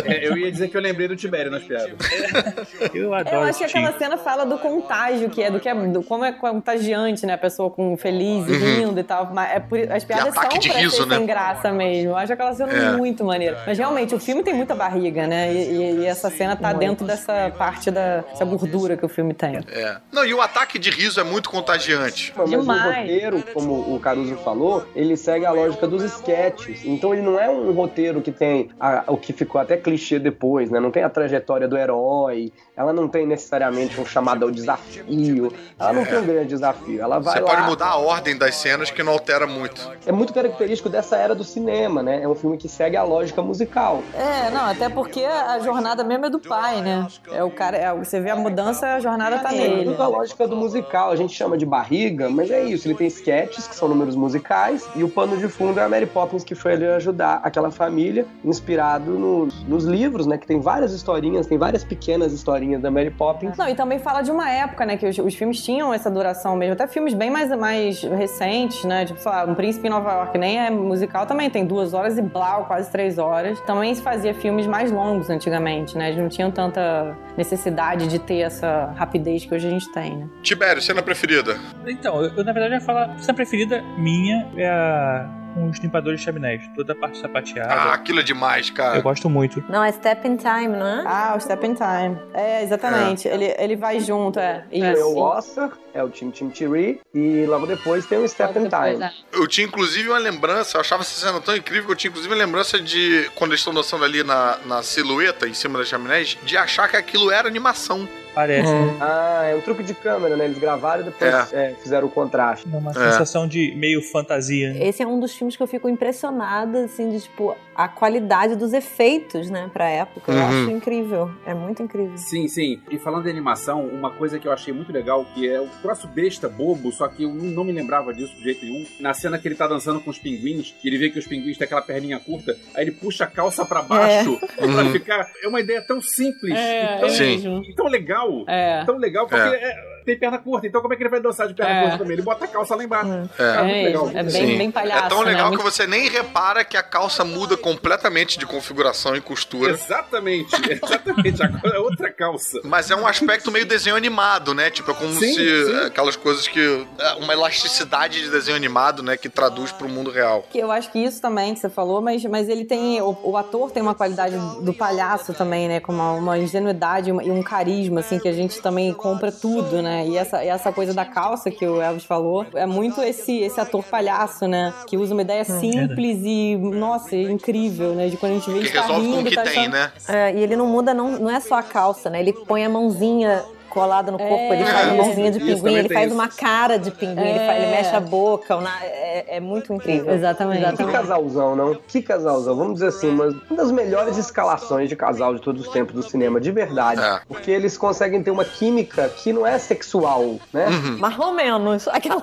É, eu ia dizer que eu lembrei do Tibério nas piadas. <laughs> Eu adoro Eu acho que aquela cena fala do contágio, que é do que é do como é contagiante, né? A pessoa com feliz e Uhum. rindo e tal. Mas é por, as piadas são ataque de pra riso, ser né? sem graça mesmo. Eu acho aquela cena É. muito maneira. Mas realmente, o filme tem muita barriga, né? E, e- e essa cena tá dentro dessa parte da essa gordura que o filme tem. É. Não, e o ataque de riso é muito contagiante. Mas Demais. o roteiro, como o Caruso falou, ele segue a lógica dos sketches. Então ele não é um roteiro que tem a- o que ficou até clichê depois, né? Não tem a trajetória do herói, ela não tem necessariamente um chamado ao desafio, ela não tem um grande desafio. Ela vai Você lá. pode mudar a ordem das cenas que não altera muito. É muito característico dessa era do cinema, né? É um filme que segue a lógica musical. É, não, até porque a jornada mesmo é do pai, né? É o cara, é, você vê a mudança, a jornada tá É nele. muito a lógica do musical. A gente chama de barriga, mas é isso. Ele tem sketches, que são números musicais, e o pano de fundo é a Mary Poppins, que foi ali ajudar retratar aquela família, inspirado no- nos livros, né? Que tem várias historinhas, tem várias pequenas historinhas da Mary Poppins. Não, e também fala de uma época, né, que os, os filmes tinham essa duração mesmo. Até filmes bem mais, mais recentes, né? Tipo, sei lá, Um Príncipe em Nova York nem é musical também, tem duas horas e blau, quase três horas. Também se fazia filmes mais longos antigamente, né? Eles não tinham tanta necessidade de ter essa rapidez que hoje a gente tem, né? Tibério, cena preferida? Então, eu, eu, na verdade ia falar, a preferida minha é a com os limpadores de chaminés, toda a parte sapateada. Ah, aquilo é demais, cara. Eu gosto muito. Não, é Step in Time, não é? Ah, o Step in Time. É, exatamente. Ele, ele vai junto, é. É Isso. o Oscar, é o Tim Tim Tiri, e logo depois tem o Step in Time. Eu tinha inclusive uma lembrança, eu achava essa cena tão incrível que eu tinha inclusive uma lembrança de, quando eles estão dançando ali na, na silhueta, em cima das chaminés, de achar que aquilo era animação. Parece. né? Ah, é um truque de câmera, né? Eles gravaram e depois é, fizeram o contraste. Dá uma sensação de meio fantasia. né? Esse é um dos filmes que eu fico impressionada, assim, de, tipo, a qualidade dos efeitos, né, pra época. Eu Uhum. acho incrível. É muito incrível. Sim, sim. E falando de animação, uma coisa que eu achei muito legal, que é o troço besta, bobo, só que eu não me lembrava disso de jeito nenhum. Na cena que ele tá dançando com os pinguins, que ele vê que os pinguins têm aquela perninha curta, aí ele puxa a calça pra baixo É. <laughs> pra Uhum. ficar. É uma ideia tão simples É, e tão, é mesmo. e tão legal. É. Tão legal, porque É. é, tem perna curta, então como é que ele vai dançar de perna É. curta também? Ele bota a calça lá embaixo. É. muito legal. É bem, bem palhaço. É tão legal né? que você nem repara que a calça muda completamente de configuração e costura. Exatamente, <laughs> exatamente. Agora é outra calça. Mas é um aspecto meio desenho animado, né? Tipo, é como Sim, se sim. é, aquelas coisas que. é, Uma elasticidade de desenho animado, né? Que traduz pro mundo real. Que eu acho que isso também que você falou, mas, mas ele tem. O, o ator tem uma qualidade do palhaço também, né? Com uma, uma ingenuidade e e um carisma, assim, que a gente também compra tudo, né? E essa, e essa coisa da calça que o Elvis falou é muito esse, esse ator palhaço, né? Que usa uma ideia simples e, nossa, é incrível, né? De quando a gente vê Que ele tá resolve com o rindo, que tá tem, achando- né? É, e ele não muda, não, não é só a calça, né? Ele põe a mãozinha colada no corpo, ele faz a isso, mãozinha de pinguim, ele faz isso. uma cara de pinguim, ele, É. faz- ele mexe a boca, é, é muito incrível. Exatamente. Que casalzão, não? Que casalzão. Vamos dizer assim, uma, uma das melhores escalações de casal de todos os tempos do cinema, de verdade. Porque eles conseguem ter uma química que não é sexual, né? Mais ou menos. Aquela...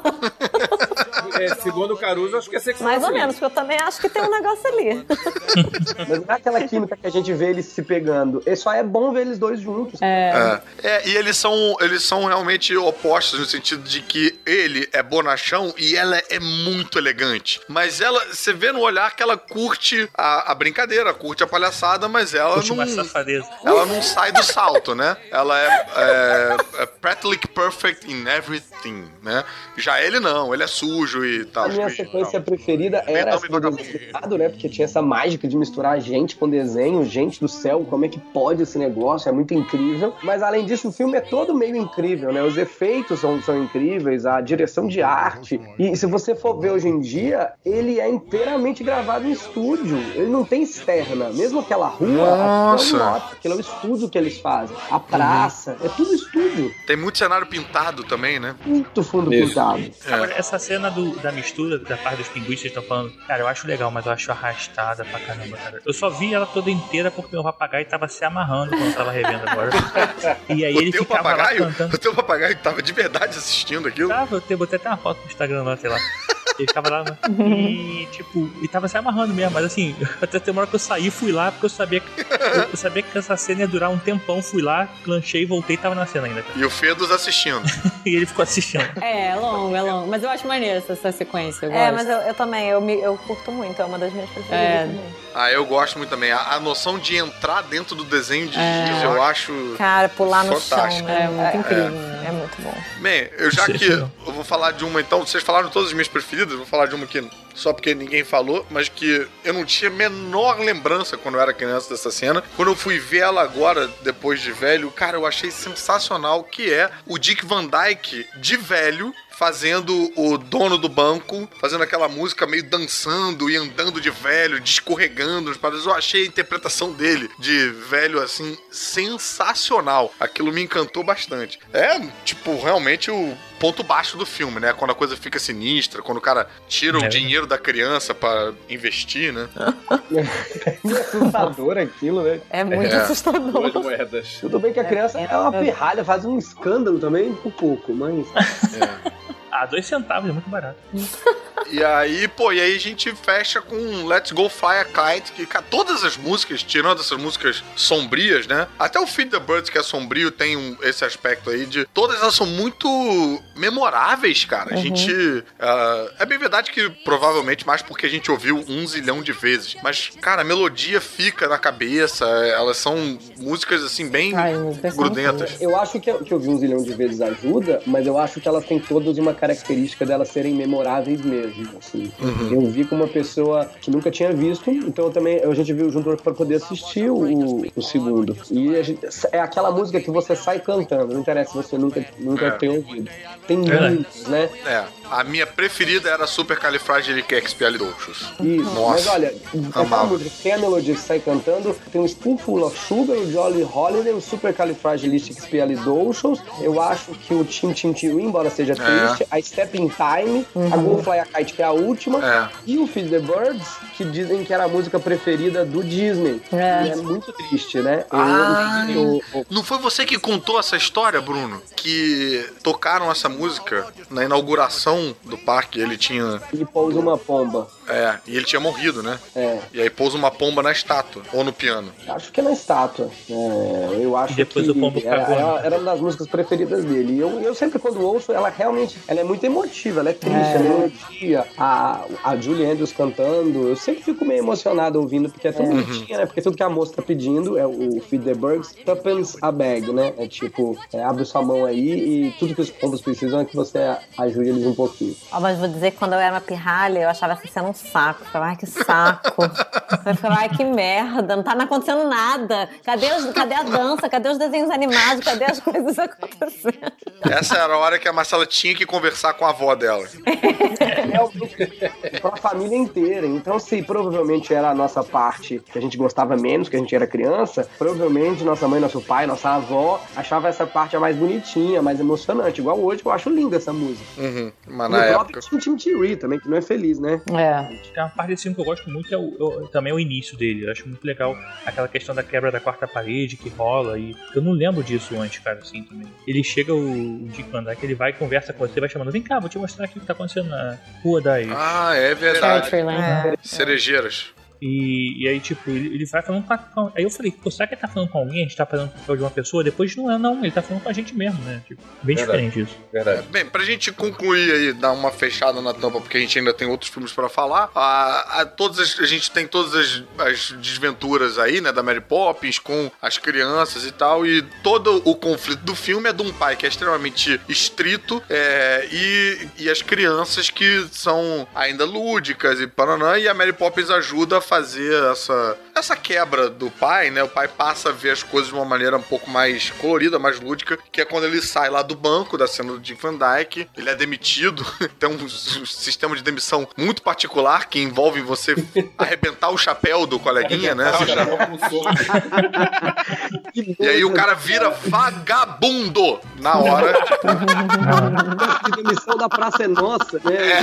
É, segundo o Caruso, acho que é sexual. Mais ou menos, porque eu também acho que tem um negócio ali. Mas não é aquela química que a gente vê eles se pegando. E só é bom ver eles dois juntos. É. É, e eles são, eles são realmente opostos no sentido de que ele é bonachão e ela é muito elegante. Mas ela, você vê no olhar que ela curte a, a brincadeira, curte a palhaçada, mas ela Curte não. Ela não sai do salto, né? Ela é, é, é practically perfect in everything, né? Já ele não, ele é sujo e tal. A minha sequência preferida era essa do né? Porque tinha essa mágica de misturar gente com desenho. Gente do céu, como é que pode esse negócio? É muito incrível. Mas além disso, o filme é todo meio incrível, né? Os efeitos são, são incríveis, a direção de arte. E se você for ver hoje em dia, ele é inteiramente gravado em estúdio. Ele não tem externa. Mesmo aquela rua, Nossa. aquilo é lote, aquilo é o estúdio que eles fazem. A praça, é tudo estúdio. Tem muito cenário pintado também, né? Muito fundo Isso. pintado. Agora, essa cena do- da mistura da parte dos vocês estão falando, cara, eu acho legal, mas eu acho arrastada pra caramba, cara. Eu só vi ela toda inteira porque meu papagaio tava se amarrando quando eu tava revendo agora. <laughs> E aí o ele lá papagaio, o teu papagaio tava de verdade assistindo aquilo? Tava, eu te- botei até uma foto no Instagram lá, sei lá. <laughs> Ele ficava lá e, tipo, ele tava se amarrando mesmo, mas assim, <laughs> até tem uma hora que eu saí, fui lá, porque eu sabia que, eu sabia que essa cena ia durar um tempão, fui lá, lanchei, voltei e tava na cena ainda. cara. E o Fedos assistindo. <laughs> E ele ficou assistindo. É, é longo, é longo. Mas eu acho maneiro essa, essa sequência. Eu É, gosto. mas eu, eu também, eu, me- eu curto muito, é uma das minhas preferidas É. também. Ah, eu gosto muito também. A, a noção de entrar dentro do desenho de É. giz, eu acho. Cara, pular no fantástico. chão? É muito incrível, É, é muito bom. Bem, eu já que eu vou falar de uma então, vocês falaram todas as minhas preferidas, eu vou falar de uma que só porque ninguém falou, mas que eu não tinha a menor lembrança quando eu era criança dessa cena. Quando eu fui ver ela agora, depois de velho, cara, eu achei sensacional que é o Dick Van Dyke de velho fazendo o dono do banco, fazendo aquela música meio dançando e andando de velho, de escorregando nos padrões. Eu achei a interpretação dele de velho assim sensacional. Aquilo me encantou bastante. É, tipo, realmente o ponto baixo do filme, né? Quando a coisa fica sinistra, quando o cara tira o É. dinheiro da criança pra investir, né? É assustador aquilo, né? É muito É. assustador. Duas moedas. Tudo bem que a criança é uma pirralha, faz um escândalo também, por pouco, mas. Ah, dois centavos é muito barato. E aí, pô, e aí a gente fecha com Let's Go Fly a Kite, que cara, todas as músicas, tirando essas músicas sombrias, né? Até o Feed the Birds, que é sombrio, tem um- esse aspecto aí de. Todas elas são muito memoráveis, cara. A Uhum. gente. ah, é bem verdade que provavelmente mais porque a gente ouviu um zilhão de vezes. Mas, cara, a melodia fica na cabeça, elas são músicas assim, bem grudentas. Eu acho que que eu vi um zilhão de vezes ajuda, mas eu acho que elas têm todas uma característica delas serem memoráveis mesmo. Assim. Uhum. Eu vi com uma pessoa que nunca tinha visto, então eu também a gente viu junto para poder assistir o, o segundo. E a gente- é aquela música que você sai cantando, não interessa se você nunca, nunca É. tem ouvido. Tem Verdade. muitos, né? É, a minha preferida era Supercalifragilisticexpialidocious. Isso, Nossa. mas olha, amava. música que tem a melodia que sai cantando, tem o Spoonful of Sugar, o Jolly Holiday, o Supercalifragilisticexpialidocious, eu acho que o Tim Tim Tim, embora seja É. triste, a Step in Time, a Go Fly a Kite, que é a última, É. e o Feed the Birds, que dizem que era a música preferida do Disney. É. E é muito triste, né? Ah, Eu- eu- não foi você que contou essa história, Bruno? Que tocaram essa música na inauguração do parque. Ele tinha. Ele pousa uma pomba. É, e ele tinha morrido, né? É. E aí pousa uma pomba na estátua, ou no piano. Acho que é na estátua. É, eu acho depois que o pombo era, cagou, né? era- era uma das músicas preferidas dele. E eu, eu sempre, quando ouço, ela realmente ela é muito emotiva, ela é triste, É. a melodia, a, a Julie Andrews cantando. Eu sempre fico meio emocionado ouvindo, porque é tão É. bonitinha, né? Porque tudo que a moça tá pedindo é o Feed the Birds, Tuppence a bag, né? É tipo, é, abre sua mão aí e tudo que os pombos precisam é que você ajude eles um mas vou dizer que quando eu era uma pirralha, eu achava essa cena um saco. Eu ficava, ai, que saco. <laughs> eu ficava, ai, que merda, não tá acontecendo nada. Cadê, os- cadê a dança? Cadê os desenhos animados? Cadê as coisas acontecendo? Essa era a hora que a Marcela tinha que conversar com a avó dela. É o pra família inteira. Então, se provavelmente era a nossa parte que a gente gostava menos, que a gente era criança, provavelmente nossa mãe, nosso pai, nossa avó achava essa parte a mais bonitinha, a mais emocionante. Igual hoje, que eu acho linda essa música. Uhum. Mas E na o época. próprio Tim Tim também, que não é feliz, né? É. Tem uma parte desse filme que eu gosto muito, é o, o- também é o início dele. Eu acho muito legal aquela questão da quebra da quarta parede que rola. E eu não lembro disso antes, cara, assim também. Ele chega, o, o Dick Van Dyke, ele vai e conversa com você, vai chamando, vem cá, vou te mostrar aqui o que tá acontecendo na rua das. Ah, é verdade. Lane. Cerejeiras. E, e aí, tipo, ele, ele vai falando com a, com- Aí eu falei, pô, será que ele tá falando com alguém? A gente tá fazendo o papel de uma pessoa? Depois não é, não. Ele tá falando com a gente mesmo, né? Tipo, bem Verdade. diferente isso. Verdade. Bem, pra gente concluir aí, dar uma fechada na tampa, porque a gente ainda tem outros filmes pra falar, a, a, todas as- a gente tem todas as, as desventuras aí, né, da Mary Poppins com as crianças e tal, e todo o conflito do filme é de um pai que é extremamente estrito é, e, e as crianças que são ainda lúdicas e paranã, e a Mary Poppins ajuda a fazer essa, essa quebra do pai, né, o pai passa a ver as coisas de uma maneira um pouco mais colorida, mais lúdica, que é quando ele sai lá do banco, da cena do Dick Van Dyke, ele é demitido, <laughs> tem um, s- sistema de demissão muito particular que envolve você <laughs> arrebentar o chapéu do coleguinha, né? Você já- <laughs> E aí o cara vira vagabundo na hora. Que demissão da Praça é Nossa, né?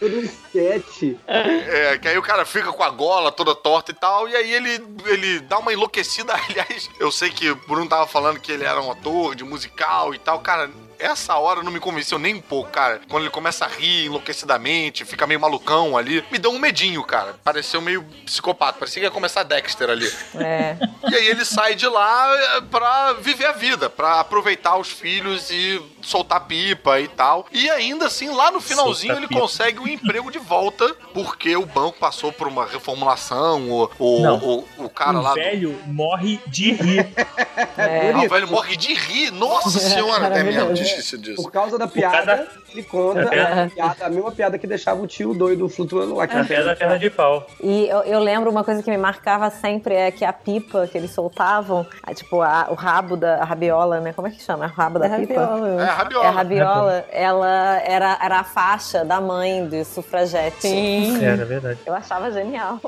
Todo um sketch. É, que aí o cara fica com a gola toda torta e tal, e aí ele, ele dá uma enlouquecida. <laughs> Aliás, eu sei que o Bruno tava falando que ele era um ator de musical e tal, cara. Essa hora não me convenceu nem um pouco, cara. Quando ele começa a rir enlouquecidamente, fica meio malucão ali, me deu um medinho, cara. Pareceu meio psicopata, parecia que ia começar Dexter ali. É. E aí ele sai de lá é, pra viver a vida, pra aproveitar os filhos e soltar pipa e tal. E ainda assim, lá no finalzinho, ele pipa. consegue o emprego de volta, porque o banco passou por uma reformulação, o, o, o, o cara o lá. do- velho morre de rir. <laughs> Ah, o velho morre de rir. Nossa senhora, é mesmo, difícil disso. Por causa da piada, ele conta <laughs> É. a, piada, a mesma piada que deixava o tio doido flutuando lá. Que A pedra perna de pau. E eu, eu lembro uma coisa que me marcava sempre é que a pipa que eles soltavam, a- tipo, a- o rabo da a rabiola, né? Como é que chama? O rabo da É pipa? rabiola, É, a É, rabiola. a rabiola, ela era, era a faixa da mãe de sufragete. Sim. Era verdade. Eu achava genial.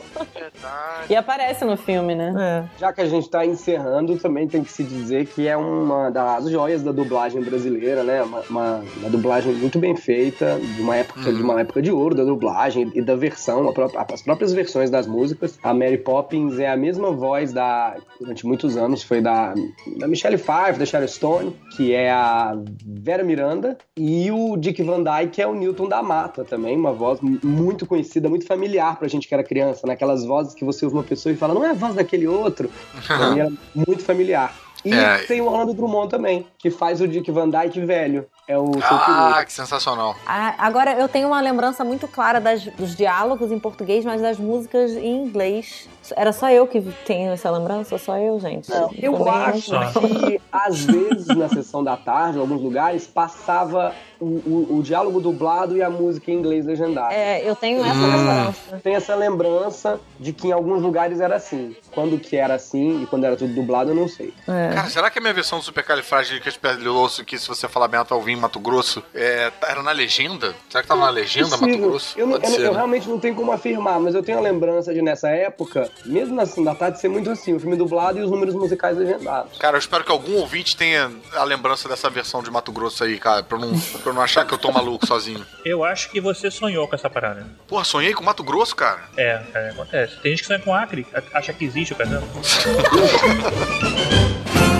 E aparece no filme, né? Já que a gente tá encerrando, também tem que se dizer que é uma das joias da dublagem brasileira, né? Uma, uma- uma dublagem muito bem feita, de uma época, de uma época de ouro da dublagem e da versão, as próprias versões das músicas. A Mary Poppins é a mesma voz da, durante muitos anos, foi da, da Michelle Pfeiffer, da Sharon Stone, que é a Vera Miranda, e o Dick Van Dyke, que é o Newton da Mata também, uma voz muito conhecida, muito familiar pra gente que era criança, né? Aquelas vozes que você ouve uma pessoa e fala, não é a voz daquele outro. <laughs> Pra mim era muito familiar. E É. tem o Orlando Drummond também, que faz o Dick Van Dyke velho. É o seu Ah, piloto. que sensacional. Ah, Agora, eu tenho uma lembrança muito clara das- dos diálogos em português, mas das músicas em inglês. Era só eu que tenho essa lembrança? Só eu, gente? Eu Também acho não- que, <laughs> às vezes, na sessão da tarde, em alguns lugares, passava o, o- o diálogo dublado e a música em inglês legendada. É, eu tenho essa Hum. lembrança. Tem essa lembrança de que em alguns lugares era assim. Quando que era assim e quando era tudo dublado, eu não sei. Cara, será que a minha versão do Supercalifragilisticexpialidocious, que se você falar bem ouvir em Mato Grosso, é, tá- era na legenda? Será que tava na legenda Mato. Grosso? Eu, não- eu não- ser, eu né? realmente não tenho como afirmar, mas eu tenho a lembrança de nessa época, mesmo na sessão da tarde, ser muito assim, o filme dublado e os números musicais legendados. Cara, eu espero que algum ouvinte tenha a lembrança dessa versão de Mato Grosso aí, cara, pra eu não, pra eu não achar que eu tô maluco sozinho. Eu acho que você sonhou com essa parada. Porra, sonhei com Mato Grosso, cara? É, é, acontece. Tem gente que sonha com Acre, acha que existe o casamento. <laughs>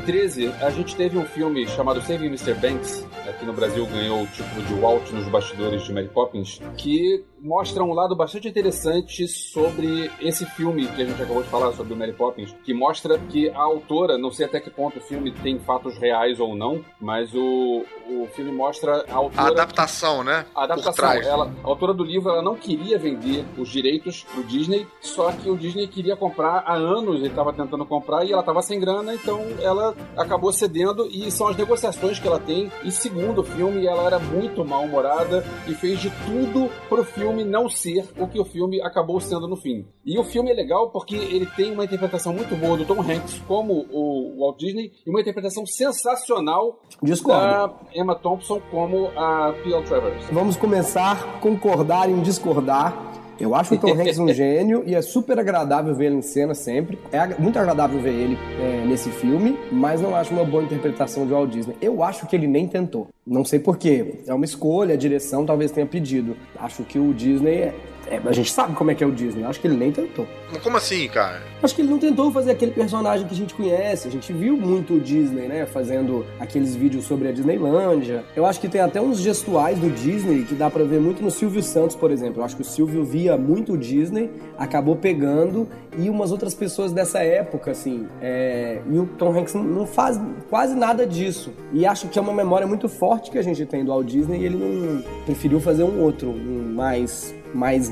2013, a gente teve um filme chamado Saving Mr. Banks, aqui no Brasil ganhou o título de Walt nos bastidores de Mary Poppins, que mostra um lado bastante interessante sobre esse filme que a gente acabou de falar sobre o Mary Poppins, que mostra que a autora, não sei até que ponto o filme tem fatos reais ou não, mas o, o filme mostra a A autora adaptação, né? a adaptação, trás. ela, a autora do livro, ela não queria vender os direitos pro Disney, só que o Disney queria comprar há anos, ele estava tentando comprar e ela estava sem grana, então ela acabou cedendo e são as negociações que ela tem. E segundo o filme, ela era muito mal-humorada e fez de tudo pro filme não ser o que o filme acabou sendo no fim. E o filme é legal porque ele tem uma interpretação muito boa do Tom Hanks como o Walt Disney e uma interpretação sensacional Discordo. da Emma Thompson como a P.L. Travers. Vamos começar a concordar em discordar. Eu acho o Tom Hanks um <laughs> gênio e é super agradável ver ele em cena sempre. É muito agradável ver ele é, nesse filme, mas não acho uma boa interpretação de Walt Disney. Eu acho que ele nem tentou. Não sei porquê. É uma escolha, a direção talvez tenha pedido. Acho que o Disney é. a gente sabe como é que é o Disney. Acho que ele nem tentou. Como assim, cara? Acho que ele não tentou fazer aquele personagem que a gente conhece. A gente viu muito o Disney, né? Fazendo aqueles vídeos sobre a Disneylândia. Eu acho que tem até uns gestuais do Disney que dá pra ver muito no Silvio Santos, por exemplo. Eu acho que o Silvio via muito o Disney, acabou pegando e umas outras pessoas dessa época, assim. é, E o Tom Hanks não- não faz quase nada disso. E acho que é uma memória muito forte que a gente tem do Walt Disney e ele não preferiu fazer um outro, um mais mais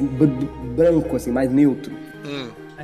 branco, assim, mais neutro.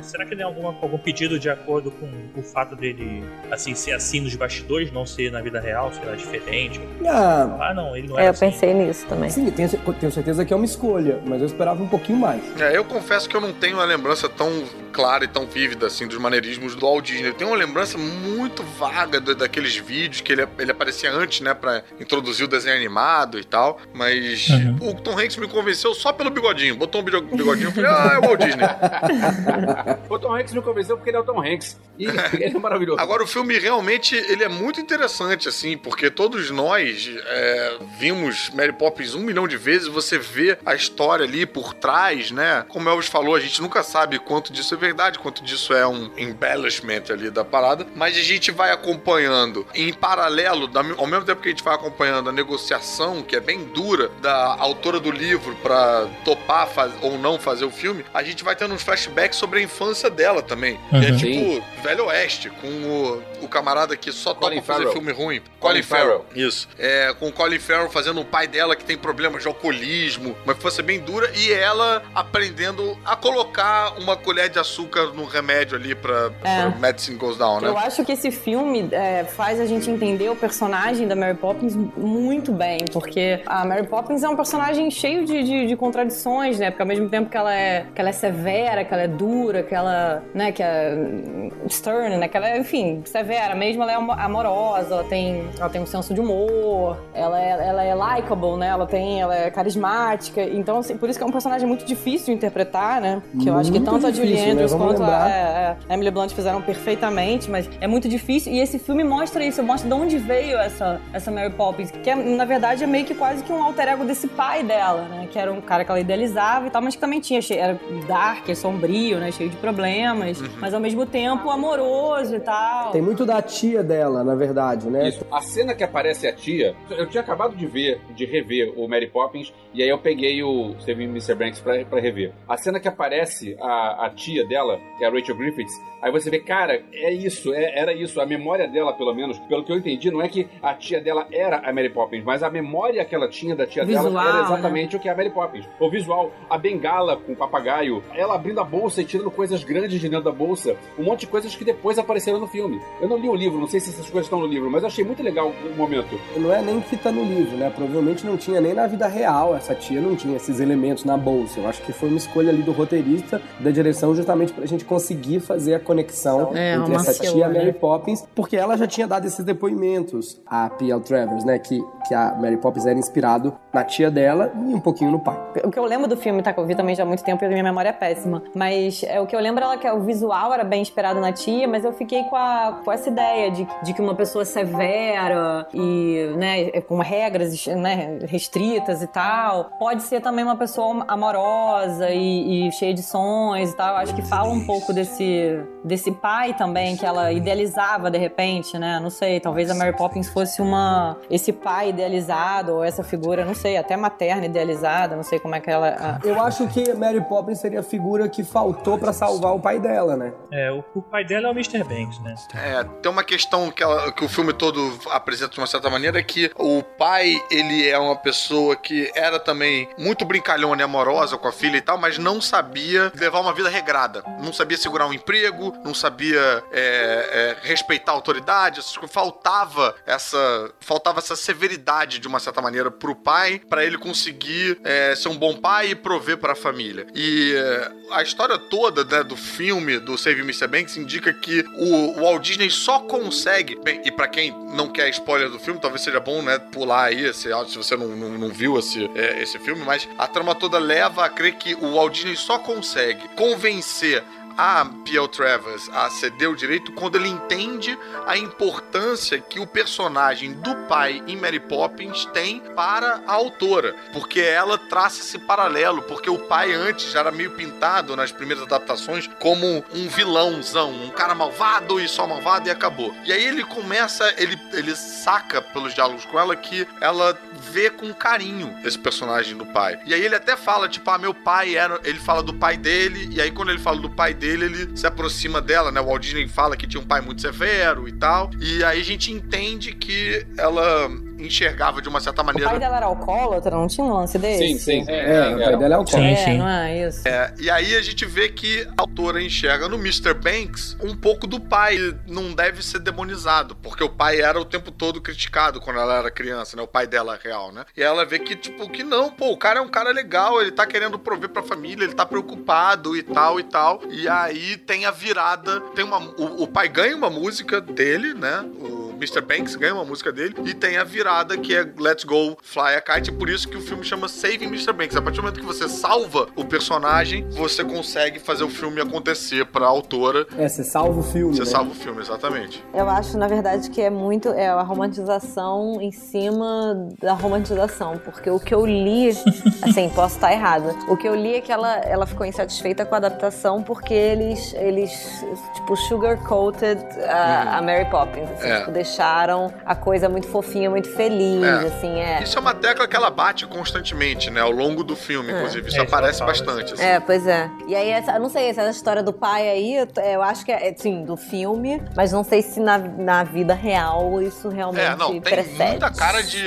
Mas será que tem alguma, algum pedido de acordo com o fato dele assim ser assim nos bastidores, não ser na vida real, sei lá, diferente? Ah, Ah, não, ele não É, era eu assim. pensei nisso também. Sim, tenho, tenho certeza que é uma escolha, mas eu esperava um pouquinho mais. É, eu confesso que eu não tenho uma lembrança tão clara e tão vívida assim dos maneirismos do Walt Disney. Eu tenho uma lembrança muito vaga do- daqueles vídeos que ele, ele aparecia antes, né, pra introduzir o desenho animado e tal. Mas o Tom Hanks me convenceu só pelo bigodinho. Botou um bigo- bigodinho e falei, ah, é o Walt Disney. <laughs> O Tom Hanks me convenceu porque ele é o Tom Hanks. E <laughs> ele é maravilhoso. Agora, o filme realmente ele é muito interessante, assim, porque todos nós é, vimos Mary Poppins um milhão de vezes, você vê a história ali por trás, né? Como Elvis falou, a gente nunca sabe quanto disso é verdade, quanto disso é um embellishment ali da parada, mas a gente vai acompanhando em paralelo, ao mesmo tempo que a gente vai acompanhando a negociação, que é bem dura, da autora do livro pra topar ou não fazer o filme, a gente vai tendo uns flashbacks sobre a infância dela também. É Uhum. tipo Velho Oeste, com o, o camarada que só Colin topa fazer filme ruim. Colin Colin Farrell. Farrell. Isso. É, com o Colin Farrell fazendo o pai dela que tem problemas de alcoolismo, uma infância bem dura, e ela aprendendo a colocar uma colher de açúcar no remédio ali pra, É. pra Medicine Goes Down, né? Eu acho que esse filme é, faz a gente entender o personagem da Mary Poppins muito bem, porque a Mary Poppins é um personagem cheio de, de- de contradições, né? Porque ao mesmo tempo que ela é, que ela é severa, que ela é dura, que ela, né, que é hum, stern, né? Que ela é, enfim, severa mesmo, ela é amo- amorosa, ela tem, ela tem um senso de humor, ela é, ela é likable, né? Ela tem, ela é carismática, então assim, por isso que é um personagem muito difícil de interpretar, né? Que eu acho que Muito tanto a difícil, Julie né? né? Vamos quanto a, é, a Emily Blunt fizeram perfeitamente, mas é muito difícil. E esse filme mostra isso, mostra de onde veio essa, essa Mary Poppins, que é, na verdade é meio que quase que um alter ego desse pai dela, né? Que era um cara que ela idealizava e tal, mas que também tinha, era dark, é sombrio, né? Cheio de problemas, mas ao mesmo tempo amoroso e tal. Tem muito da tia dela, na verdade, né? Isso. A cena que aparece a tia, eu tinha acabado de ver, de rever o Mary Poppins, e aí eu peguei o Steven Mr. Banks pra, pra rever. A cena que aparece a, a tia dela, que é a Rachel Griffiths, aí você vê, cara, é isso, é- era isso. A memória dela, pelo menos, pelo que eu entendi, não é que a tia dela era a Mary Poppins, mas a memória que ela tinha da tia Visual, dela era né? exatamente o que é a Mary Poppins. O visual, a bengala com o papagaio, ela abrindo a bolsa e tirando coisas grandes de dentro da bolsa, um monte de coisas que depois apareceram no filme. Eu não li o livro, não sei se essas coisas estão no livro, mas eu achei muito legal o momento. Não é nem que tá no livro, né? Provavelmente não tinha nem na vida real. Essa tia não tinha esses elementos na bolsa. Eu acho que foi uma escolha ali do roteirista, da direção, justamente pra gente conseguir fazer a conexão É, entre essa tia e a né? Mary Poppins, porque ela já tinha dado esses depoimentos a P.L. Travers, né? Que, que a Mary Poppins era inspirado na tia dela e um pouquinho no pai. O que eu lembro do filme, tá? Que eu vi também já há muito tempo e a minha memória é péssima. Mas é, o que eu lembro é que o visual era bem inspirado na tia, mas eu fiquei com, a, com essa ideia de, de que uma pessoa severa e, né, com regras né, restritas e tal, pode ser também uma pessoa amorosa e, e cheia de sonhos e tal. Eu acho que fala um pouco desse, desse pai também que ela idealizava de repente, né? Não sei, talvez a Mary Poppins fosse uma esse pai idealizado ou essa figura, não sei, até materna idealizada, não sei como é que ela. a- Eu acho que Mary Poppins seria a figura que faltou pra salvar o pai dela, né? É, o, o pai dela é o Mr. Banks, né? É, tem uma questão que, ela- que o filme todo apresenta de uma certa maneira é que o pai, ele é uma pessoa que era também muito brincalhona e amorosa com a filha e tal, mas não sabia levar uma vida regrada. Não sabia segurar um emprego, não sabia é, é, respeitar a autoridade, faltava essa faltava essa severidade de uma certa maneira pro pai, pra ele conseguir é, ser um bom pai e prover pra família. E é, a história toda né, do filme do Save Mr. Banks indica que o, Walt Disney só consegue. Bem, e pra quem não quer spoiler do filme, talvez seja bom, né, pular aí esse áudio se você não, não, não viu esse, é, esse filme, mas a trama toda leva a crer que o Walt Disney só consegue convencer a P.L. Travers a ceder o direito quando ele entende a importância que o personagem do pai em Mary Poppins tem para a autora, porque ela traça esse paralelo, porque o pai antes já era meio pintado nas primeiras adaptações como um vilãozão, um cara malvado e só malvado e acabou. E aí ele começa, ele, ele saca pelos diálogos com ela que ela vê com carinho esse personagem do pai. E aí ele até fala, tipo, ah, meu pai era. Ele fala do pai dele, e aí quando ele fala do pai dele, ele se aproxima dela, né? O Walt Disney fala que tinha um pai muito severo e tal. E aí a gente entende que ela enxergava de uma certa O maneira. pai dela era alcoólatra, não tinha um lance desse? Sim, sim. É, o pai dela é o Sim, É, sim. não é isso? É, e aí a gente vê que a autora enxerga no Mr. Banks um pouco do pai. Ele Não deve ser demonizado, porque o pai era o tempo todo criticado quando ela era criança, né? O pai dela real, né? E ela vê que, tipo, que não, pô, o cara é um cara legal, ele tá querendo prover pra família, ele tá preocupado e tal e tal. E aí tem a virada, tem uma. O, o pai ganha uma música dele, né? O Mr. Banks ganha uma música dele e tem a virada que é Let's Go Fly a Kite, por isso que o filme chama Saving Mr. Banks. A partir do momento que você salva o personagem, você consegue fazer o filme acontecer pra autora. É, você salva o filme. Você né? salva o filme, exatamente. Eu acho, na verdade, que é muito é a romantização em cima da romantização, porque o que eu li, <laughs> assim, posso estar errada. O que eu li é que ela, ela ficou insatisfeita com a adaptação porque eles, eles tipo, sugar-coated a, a Mary Poppins, assim, É. tipo, deixaram a coisa muito fofinha, muito feliz, É. assim, é. Isso é uma tecla que ela bate constantemente, né? Ao longo do filme, inclusive. Isso É, isso aparece fala. bastante. assim. É, pois é. E aí, essa, eu não sei, essa história do pai aí, eu, eu acho que é, sim, do filme, mas não sei se na, na vida real isso realmente É, não, tem precede. muita cara de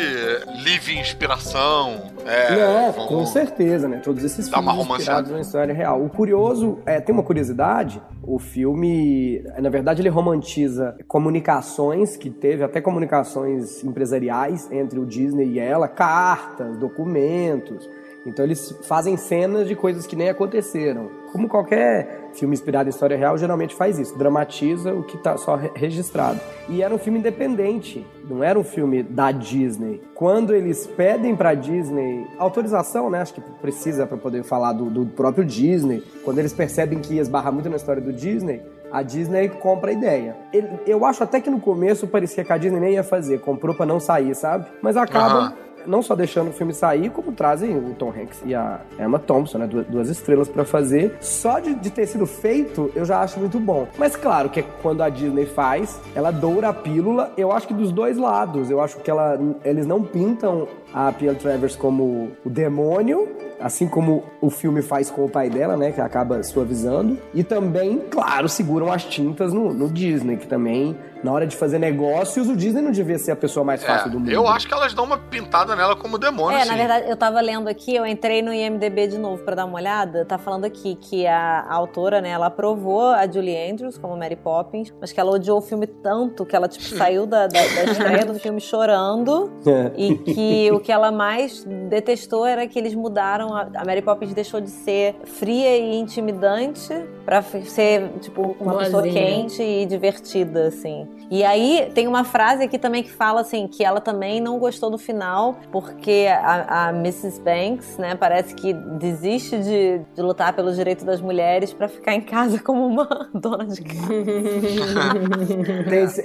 livre inspiração. É, Não, vamos- com certeza, né? Todos esses Dá uma filmes romanceada. inspirados na história real. O curioso, é, tem uma curiosidade, o filme, na verdade, ele romantiza comunicações que teve, até comunicações empresariais entre o Disney e ela, cartas, documentos. Então eles fazem cenas de coisas que nem aconteceram. Como qualquer filme inspirado em história real, geralmente faz isso, dramatiza o que tá só re- registrado. E era um filme independente, não era um filme da Disney. Quando eles pedem pra Disney autorização, né? Acho que precisa para poder falar do, do próprio Disney. Quando eles percebem que ia esbarrar muito na história do Disney, a Disney compra a ideia. Ele- eu acho até que no começo parecia que a Disney nem ia fazer, comprou pra não sair, sabe? Mas acaba. Não só deixando o filme sair, como trazem o Tom Hanks e a Emma Thompson, né? Duas, estrelas pra fazer. Só de, de ter sido feito, eu já acho muito bom. Mas claro que quando a Disney faz, ela doura a pílula, eu acho que dos dois lados. Eu acho que ela, eles não pintam a Pia Travers como o demônio, assim como o filme faz com o pai dela, né? Que acaba suavizando. E também, claro, seguram as tintas no, no Disney, que também, na hora de fazer negócios, o Disney não devia ser a pessoa mais fácil do mundo. É, eu acho que elas dão uma pintada nela como demônio, É, sim. na verdade, eu tava lendo aqui, eu entrei no IMDB de novo pra dar uma olhada. Tá falando aqui que a, a autora, né, ela aprovou a Julie Andrews como Mary Poppins, mas que ela odiou o filme tanto que ela, tipo, <laughs> saiu da, da, da estreia do filme chorando. É. E que o que ela mais detestou era que eles mudaram. A, a Mary Poppins deixou de ser fria e intimidante pra f- ser, tipo, uma pessoa Boazinha. quente e divertida, assim. E aí tem uma frase aqui também que fala assim que ela também não gostou do final porque a, a Mrs. Banks, né, parece que desiste de, de lutar pelos direitos das mulheres pra ficar em casa como uma <laughs> dona de casa.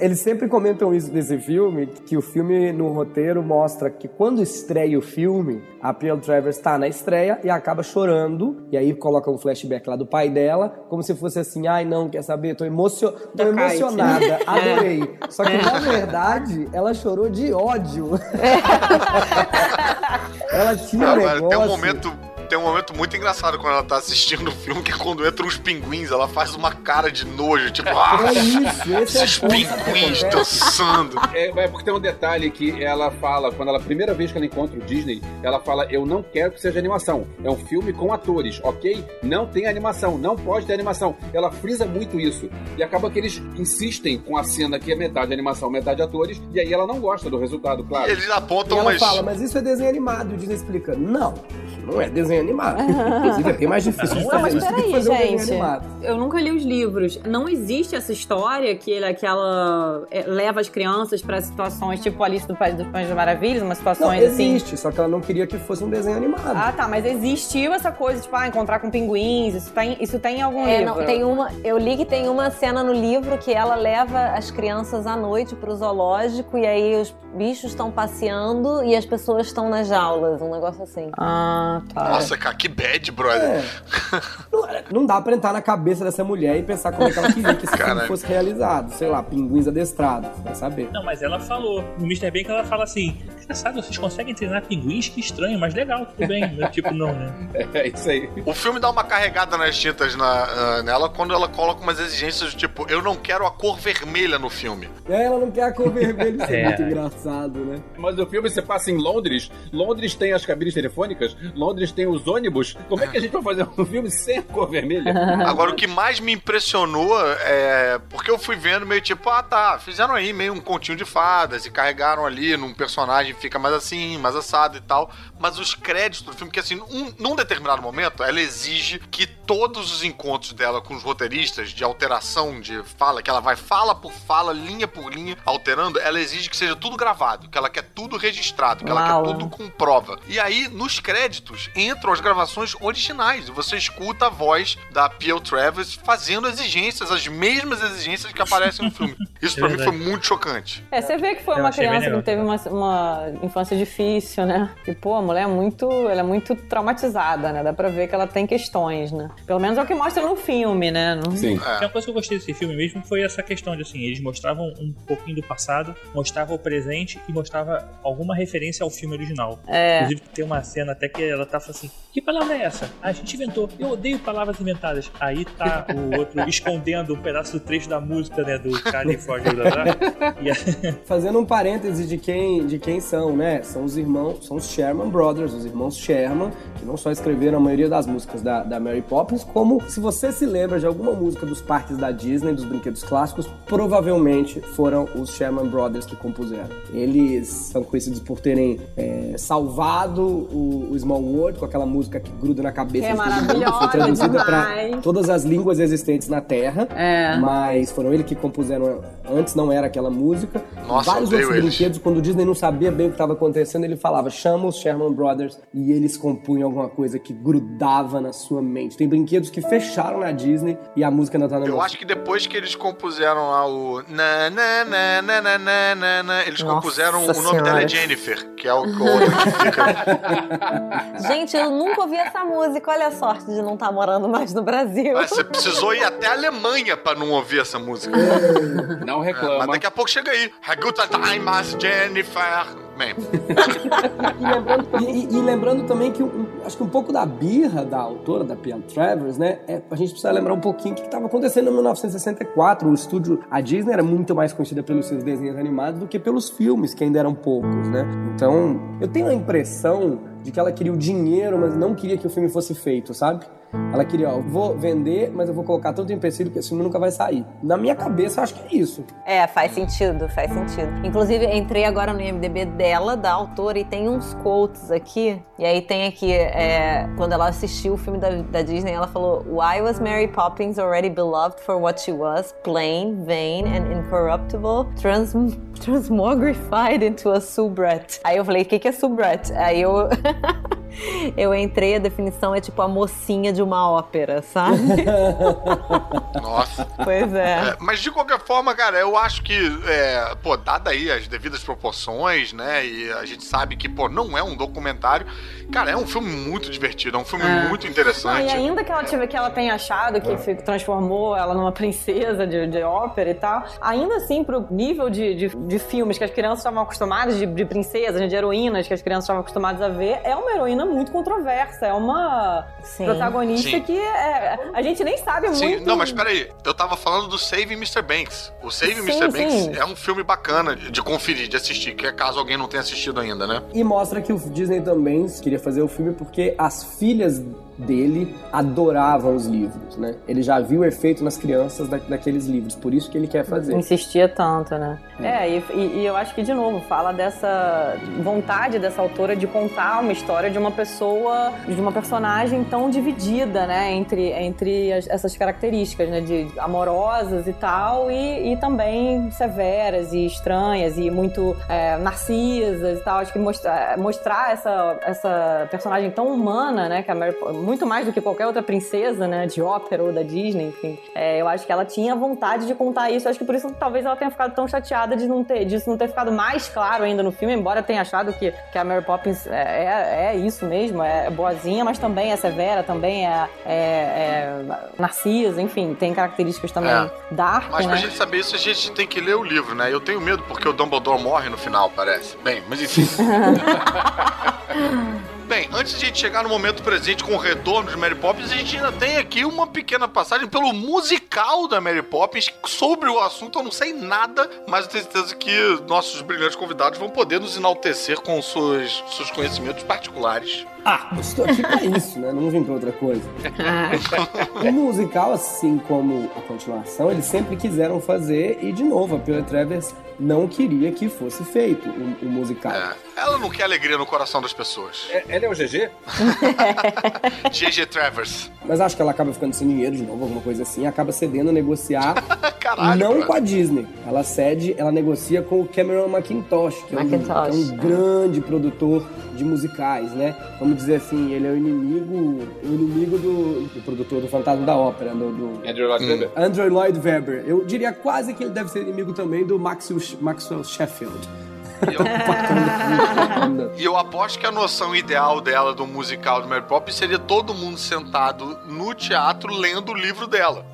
<laughs> Eles sempre comentam isso nesse filme, que o filme no roteiro mostra que quando estreia o filme, a Pearl Travers tá na estreia e acaba chorando, e aí coloca um flashback lá do pai dela, como se fosse assim, ai não, quer saber, tô, emocio... tô Da emocionada, Kite. <laughs> adorei. Só que na verdade, ela chorou de ódio. <laughs> ela tinha um Agora, negócio... tem um momento. Tem um momento muito engraçado quando ela tá assistindo o filme, que é quando entram os pinguins, ela faz uma cara de nojo, tipo, ah, É isso, esse é esses que pinguins dançando. É, é porque tem um detalhe que ela fala, quando ela, a primeira vez que ela encontra o Disney, ela fala: Eu não quero que seja animação. É um filme com atores, ok? Não tem animação, não pode ter animação. Ela frisa muito isso. E acaba que eles insistem com a cena que é metade animação, metade atores, e aí ela não gosta do resultado, claro. Eles E apontam ela umas. fala, mas isso é desenho animado. E o Disney explica, não, não é desenho animado. Inclusive, é bem mais difícil de Não, fazer mas isso do que peraí, fazer um desenho gente. animado. Eu nunca li os livros. Não existe essa história que, ele, que ela é, leva as crianças pra situações tipo Alice do País dos Pães das Maravilhas, umas Não, situações assim. existe, só que ela não queria que fosse um desenho animado. Ah, tá, mas existiu essa coisa, tipo, ah, encontrar com pinguins, isso tem, isso tem em algum É, livro. não, tem uma, eu li que tem uma cena no livro que ela leva as crianças à noite pro zoológico e aí os bichos estão passeando e as pessoas estão nas jaulas, um negócio assim. Ah, tá. Nossa, cara, que bad, brother. É. Não, não dá pra entrar na cabeça dessa mulher e pensar como é que ela queria que esse filme fosse realizado. Sei lá, pinguins adestrados, vai saber. Não, mas ela falou. No Mr. Bem que ela fala assim: engraçado, vocês conseguem treinar pinguins? Que estranho, mas legal, tudo bem. Eu, tipo, não, né? <laughs> É isso aí. O filme dá uma carregada nas tintas na- ah, nela quando ela coloca umas exigências do tipo, eu não quero a cor vermelha no filme. É, ela não quer a cor vermelha, isso é, <laughs> É. muito engraçado, né? Mas o filme você passa em Londres, Londres tem as cabines telefônicas, Londres tem os ônibus. Como é que a gente vai fazer um filme sem a cor vermelha? <laughs> Agora, o que mais me impressionou é. Porque eu fui vendo meio tipo, ah tá, fizeram aí meio um continho de fadas e carregaram ali num personagem fica mais assim, mais assado e tal. Mas os créditos do filme, que assim, um- num determinado momento, ela exige que todos os encontros dela com os roteiristas de alteração de fala, que ela vai fala por fala, linha por linha, alterando, ela exige que seja tudo gravado, que ela quer tudo registrado, que ela Uau. quer tudo com prova. E aí, nos créditos, entram as gravações originais. E você escuta a voz da Peel Travis fazendo exigências, as mesmas exigências que aparecem no filme. <laughs> Isso pra É mim foi muito chocante. É, você vê que foi Eu uma criança que teve uma, uma infância difícil, né? E, pô, a mulher é muito, ela é muito traumatizada, né? Dá pra ver que ela tem questões, né? Pelo menos é o que mostra no filme, né? No- Sim. É. Uma coisa que eu gostei desse filme mesmo foi essa questão de assim, eles mostravam um pouquinho do passado, mostravam o presente e mostrava alguma referência ao filme original. É. Inclusive tem uma cena até que ela tá falando assim, que palavra é essa? A gente inventou. Eu odeio palavras inventadas. Aí tá o outro <laughs> escondendo um pedaço do trecho da música, né, do California. <laughs> Fazendo um parêntese de quem, de quem são são, né? São os irmãos, são os Sherman Brothers, os irmãos Sherman, que não só escreveram a maioria das músicas da, da Mary Poppins, como se você se lembra de alguma música dos parques da Disney, dos brinquedos clássicos, provavelmente foram os Sherman Brothers que compuseram. Eles são conhecidos por terem é, salvado o, o Small World com aquela música que gruda na cabeça Que é de todo mundo, maravilhosa foi traduzida para todas as línguas existentes na Terra, É. mas foram eles que compuseram antes não era aquela música. Nossa, Vários outros eles. brinquedos, quando o Disney não sabia bem o que estava acontecendo, ele falava, chama os Sherman Brothers e eles compunham alguma coisa que grudava na sua mente. Tem brinquedos que fecharam na Disney e a música ainda tá na Eu música. acho que depois que eles compuseram lá o. Na, na, na, na, na, na, na, na, eles Nossa compuseram o nome dela é Senhora. Jennifer, que é o, que fica. <laughs> Gente, eu nunca ouvi essa música. Olha a sorte de não estar morando mais no Brasil. Mas você precisou ir até a Alemanha pra não ouvir essa música. Não É, reclama. mas daqui a pouco chega aí. Times, Jennifer. E lembrando, e- e- lembrando também que um- acho que um pouco da birra da autora, da Pia Travers, né? É, a gente precisa lembrar um pouquinho o que estava acontecendo em 1964. O estúdio, a Disney era muito mais conhecida pelos seus desenhos animados do que pelos filmes, que ainda eram poucos, né? Então, eu tenho a impressão de que ela queria o dinheiro, mas não queria que o filme fosse feito, sabe? Ela queria, ó, vou vender, mas eu vou colocar tanto empecilho que esse filme nunca vai sair. Na minha cabeça, eu acho que é isso. É, faz sentido, faz sentido. Inclusive, entrei agora no IMDB dela, da autora, e tem uns quotes aqui. E aí tem aqui, é, quando ela assistiu o filme da, da Disney, ela falou: Why was Mary Poppins already beloved for what she was? Plain, vain and incorruptible, trans <laughs> transmogrified into a soubrette. Aí eu falei: O que, que é soubrette? Aí eu. <laughs> Eu entrei, a definição é tipo a mocinha de uma ópera, sabe? <laughs> nossa. pois é. É, mas de qualquer forma, cara, eu acho que, é, pô, dada aí as devidas proporções, né? E a gente sabe que, pô, não é um documentário. Cara, é um filme muito divertido, é um filme É. muito Não, interessante. e ainda que ela, tive, que ela tenha achado que fi- transformou ela numa princesa de, de ópera e tal, ainda assim, pro nível de, de, de filmes que as crianças estavam acostumadas, de, de princesas, né, de heroínas que as crianças estavam acostumadas a ver, é uma heroína muito controversa. É uma protagonista Sim. que é, a gente nem sabe Sim, muito. não, mas peraí, eu tava falando do Save Mr. Banks. O Save Sim, Mr. Banks sim. é um filme bacana de conferir, de assistir, que é caso alguém não tenha assistido ainda, né? E mostra que o Disney também queria fazer o filme porque as filhas dele adoravam os livros, né? Ele já viu o efeito nas crianças da, daqueles livros, por isso que ele quer fazer. Insistia tanto, né? É, e, e- e eu acho que, de novo, fala dessa vontade dessa autora de contar uma história de uma pessoa, de uma personagem tão dividida, né? Entre, entre as- essas características, né? De amorosas e tal, e, e também severas e estranhas e muito é, narcisas e tal. Acho que mostrar, mostrar essa, essa personagem tão humana, né? Que a Mary, muito mais do que qualquer outra princesa, né? De ópera ou da Disney, enfim. É, eu acho que ela tinha vontade de contar isso. Acho que por isso talvez ela tenha ficado tão chateada de não ter, disso não ter ficado mais claro ainda no filme, embora eu tenha achado que, que a Mary Poppins é, é, é isso mesmo, é boazinha, mas também é severa, também é, é, é narcisa, enfim, tem características também É. dark, Mas pra né? gente saber isso, a gente tem que ler o livro, né? Eu tenho medo porque o Dumbledore morre no final, parece. Bem, mas enfim. <laughs> Bem, antes de a gente chegar no momento presente com o retorno de Mary Poppins, a gente ainda tem aqui uma pequena passagem pelo musical da Mary Poppins. Sobre o assunto eu não sei nada, mas eu tenho certeza que nossos brilhantes convidados vão poder nos enaltecer com seus, seus conhecimentos particulares. Ah, eu estou aqui pra isso, né? Não vim pra outra coisa. <laughs> o musical, assim como a continuação, eles sempre quiseram fazer e, de novo, a Pia Travers não queria que fosse feito o, o musical. Ela não quer alegria no coração das pessoas. Ela é o GG? GG <laughs> Travers. Mas acho que ela acaba ficando sem dinheiro de novo, alguma coisa assim, acaba cedendo a negociar <laughs> Caralho, não cara. com a Disney. Ela cede, ela negocia com o Cameron McIntosh, que, É, um, é um grande produtor de musicais, né? Vamos dizer assim, ele é o inimigo, o inimigo do, do produtor do Fantasma da Ópera, do, do Andrew Lloyd Webber. Andrew Lloyd Webber. Eu diria quase que ele deve ser inimigo também do Maxwell, Maxwell Sheffield. <laughs> E eu aposto que a noção ideal dela do musical do Mary Poppins seria todo mundo sentado no teatro lendo o livro dela.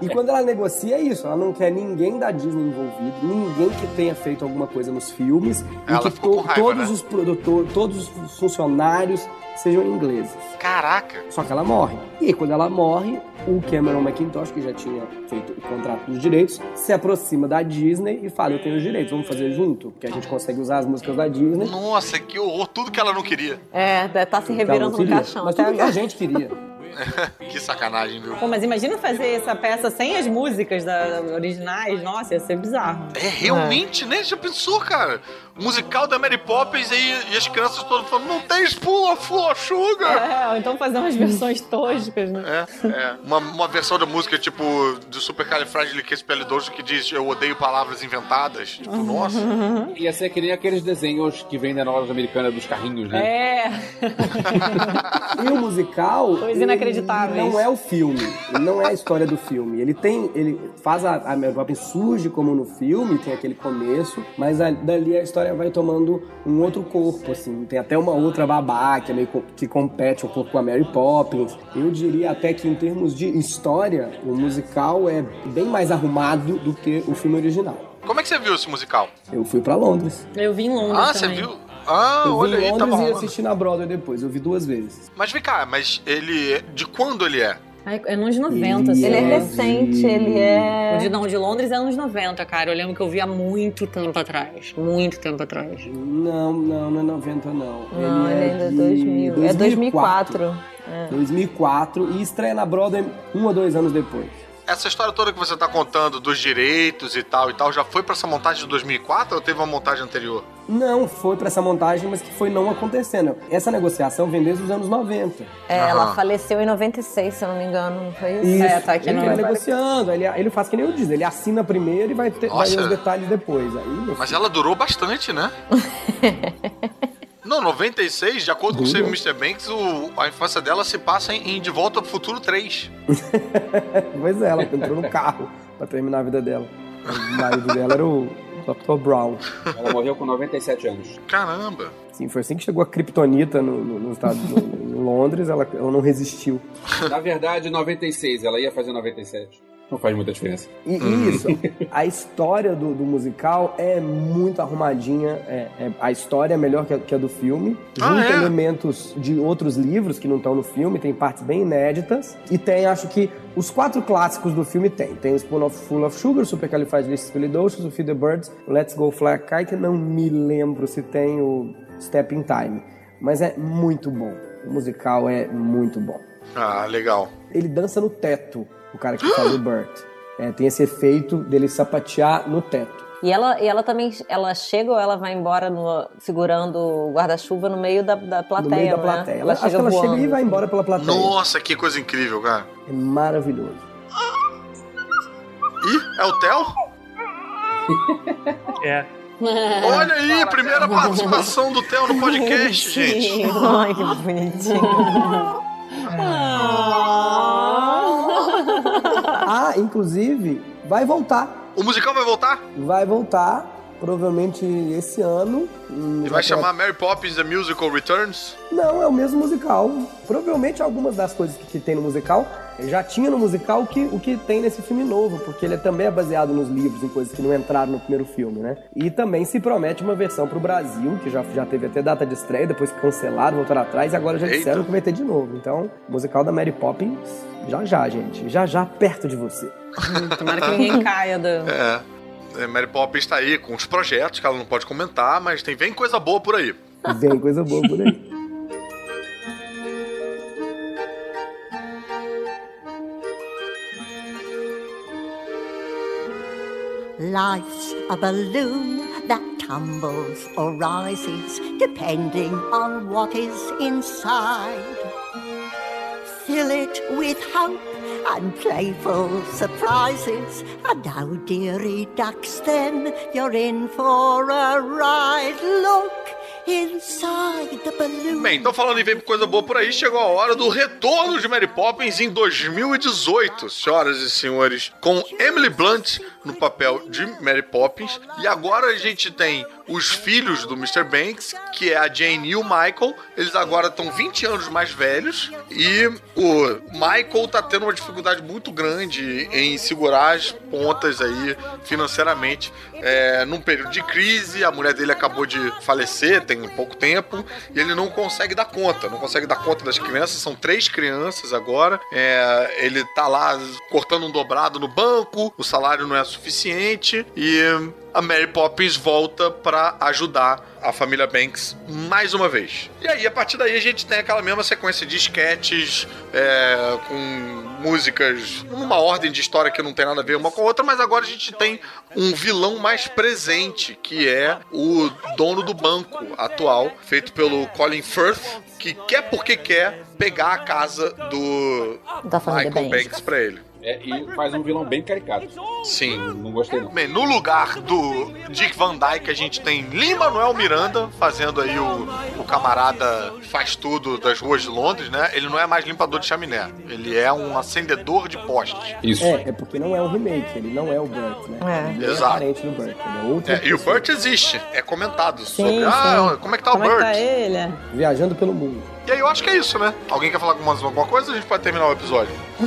e quando ela negocia é isso, ela não quer ninguém da Disney envolvido, ninguém que tenha feito alguma coisa nos filmes Ela e que ficou com raiva, todos né? os produtores, todos os funcionários sejam ingleses. Caraca! Só que ela morre. E quando ela morre, o Cameron McIntosh, que já tinha feito o contrato dos direitos, se aproxima da Disney e fala: Eu tenho os direitos, vamos fazer junto? Que a gente consegue usar as músicas da Disney. Nossa, que horror, tudo que ela não queria. É, tá se Então, revirando no queria. caixão. Mas até tudo que a gente queria. <laughs> que sacanagem, viu? Pô, mas imagina fazer essa peça sem as músicas da, originais. Nossa, ia ser bizarro. É realmente, né? Já pensou, cara? Musical da Mary Poppins e, e as crianças todas falando, não tem espuma, flor, sugar. É, ou então fazer umas versões toscas, né? É, é. Uma, uma versão da música, tipo, do Supercalifragilisticexpialidocious que diz eu odeio palavras inventadas. Tipo, nossa. <laughs> Ia ser que nem aqueles desenhos que vêm da novela americana dos carrinhos, né? É. <laughs> E o musical. Coisa ele inacreditáveis. Não é o filme. Não é a história do filme. Ele tem. Ele faz a, a Mary Poppins surge como no filme, tem aquele começo, mas a- dali a história vai tomando um outro corpo, assim. Tem até uma outra babá que, é meio, co- que compete um pouco com a Mary Poppins. Eu diria até que em termos de história, o musical é bem mais arrumado do que o filme original. Como é que você viu esse musical? Eu fui pra Londres. Eu vi em Londres Ah, você também. viu? Ah, eu olha vi em aí, Londres tava e assisti na Broadway depois. Eu vi duas vezes. Mas vem cá, mas ele. De quando ele é? Ai, É nos 90, assim. Ele é recente, ele é. O de, não, o de Londres é anos 90, cara. Eu lembro que eu vi há muito tempo atrás. Muito tempo atrás. Não, não, não é 90 não. Não, ele é ainda é de 2000. É 2004. É. 2004 e estreia na Broadway um ou dois anos depois. Essa história toda que você tá contando dos direitos e tal e tal, já foi pra essa montagem de 2004 ou teve uma montagem anterior? Não foi pra essa montagem, mas que foi não acontecendo. Essa negociação vem desde os anos 90. É, ela faleceu em 96, se eu não me engano, não foi isso? Isso, É, tá aqui ele vai negociando, ele, ele faz que nem eu disse, ele assina primeiro e vai ter vai os detalhes depois. Aí, Mas ela durou bastante, né? <laughs> Não, 96, de acordo com o Save Mr. Banks, o- a infância dela se passa em, em De Volta ao Futuro 3. <laughs> Pois é, ela entrou no carro pra terminar a vida dela. O marido dela era o Dr. Brown. Ela morreu com 97 anos. Caramba! Sim, foi assim que chegou a Kryptonita no, no, no estado em Londres, ela, ela não resistiu. Na verdade, 96. Ela ia fazer 97. Não faz muita diferença. E e isso, a história do, do musical é muito arrumadinha. é- é- a história é melhor que a, que a do filme. Ah, Junta é? elementos de outros livros que não estão no filme, tem partes bem inéditas. E tem, acho que, os quatro clássicos do filme tem. Tem o Spoon of Full of Sugar, Supercalifragilisticexpialidocious, o Feed the Birds, o Let's Go Fly a Kite. Não me lembro se tem o Step in Time. Mas é muito bom. O musical é muito bom Ah, legal. ele dança no teto, o cara que faz o Burt. É, tem esse efeito dele sapatear no teto. E ela, e ela também, ela chega ou ela vai embora no- segurando o guarda-chuva no meio da, da plateia, no meio da não é? plateia. Ela, acho que ela voando. chega e vai embora pela plateia. Nossa, que coisa incrível, cara. É maravilhoso. Ih, é o Theo? É. Olha aí, primeira participação do Theo no podcast, <laughs> gente. Ai, que bonitinho. <laughs> Ah, inclusive, vai voltar. O musical vai voltar? Vai voltar, provavelmente esse ano. E vai chamar Mary Poppins The Musical Returns? Não, é o mesmo musical. Provavelmente algumas das coisas que, que tem no musical já tinha no musical que, o que tem nesse filme novo, porque ele também é baseado nos livros, em coisas que não entraram no primeiro filme, né? E também se promete uma versão pro Brasil, que já, já teve até data de estreia, depois cancelaram, voltaram atrás e agora já Eita. disseram que vai ter de novo. Então, musical da Mary Poppins, já já, gente. Já já perto de você. Tomara que ninguém caia da. É. É, Mary Poppins tá aí com os projetos que ela não pode comentar, mas tem vem coisa boa por aí. Vem coisa boa por aí. Life's a balloon that tumbles or rises depending on what is inside. Fill it with hope and playful surprises. And oh, dearie ducks, then you're in for a ride. Look inside the balloon. Bem, então falando em coisa boa por aí, chegou a hora do retorno de Mary Poppins em 2018, senhoras e senhores, com Emily Blunt no papel de Mary Poppins. E agora a gente tem os filhos do Mr. Banks, que é a Jane e o Michael. Eles agora estão 20 anos mais velhos e o Michael tá tendo uma dificuldade muito grande em segurar as pontas aí financeiramente. É, num período de crise, a mulher dele acabou de falecer tem pouco tempo e ele não consegue dar conta, não consegue dar conta das crianças. São três crianças agora. É, ele tá lá cortando um dobrado no banco, o salário não é suficiente e a Mary Poppins volta para ajudar a família Banks mais uma vez. E aí, a partir daí, a gente tem aquela mesma sequência de sketches é, com músicas numa ordem de história que não tem nada a ver uma com a outra, mas agora a gente tem um vilão mais presente, que é o dono do banco atual, feito pelo Colin Firth, que quer porque quer pegar a casa do Da família Michael Banks. Banks pra ele. É, e faz um vilão bem caricato. Sim. Não gostei não. Bem, no lugar do Dick Van Dyke, a gente tem Lin-Manuel Miranda fazendo aí o, o camarada faz tudo das ruas de Londres, né? Ele não é mais limpador de chaminé, ele é um acendedor de postes. É, é porque não é um remake, ele não é o Burt, né? Ele Exato. diferente do Burt, ele é outro. É, e o Burt existe, é comentado Sim, sobre, sim. ah, como é que tá Como o é que Burt? tá ele? Viajando pelo mundo. E aí eu acho que é isso, né? Alguém quer falar mais alguma coisa? A gente pode terminar o episódio. <laughs>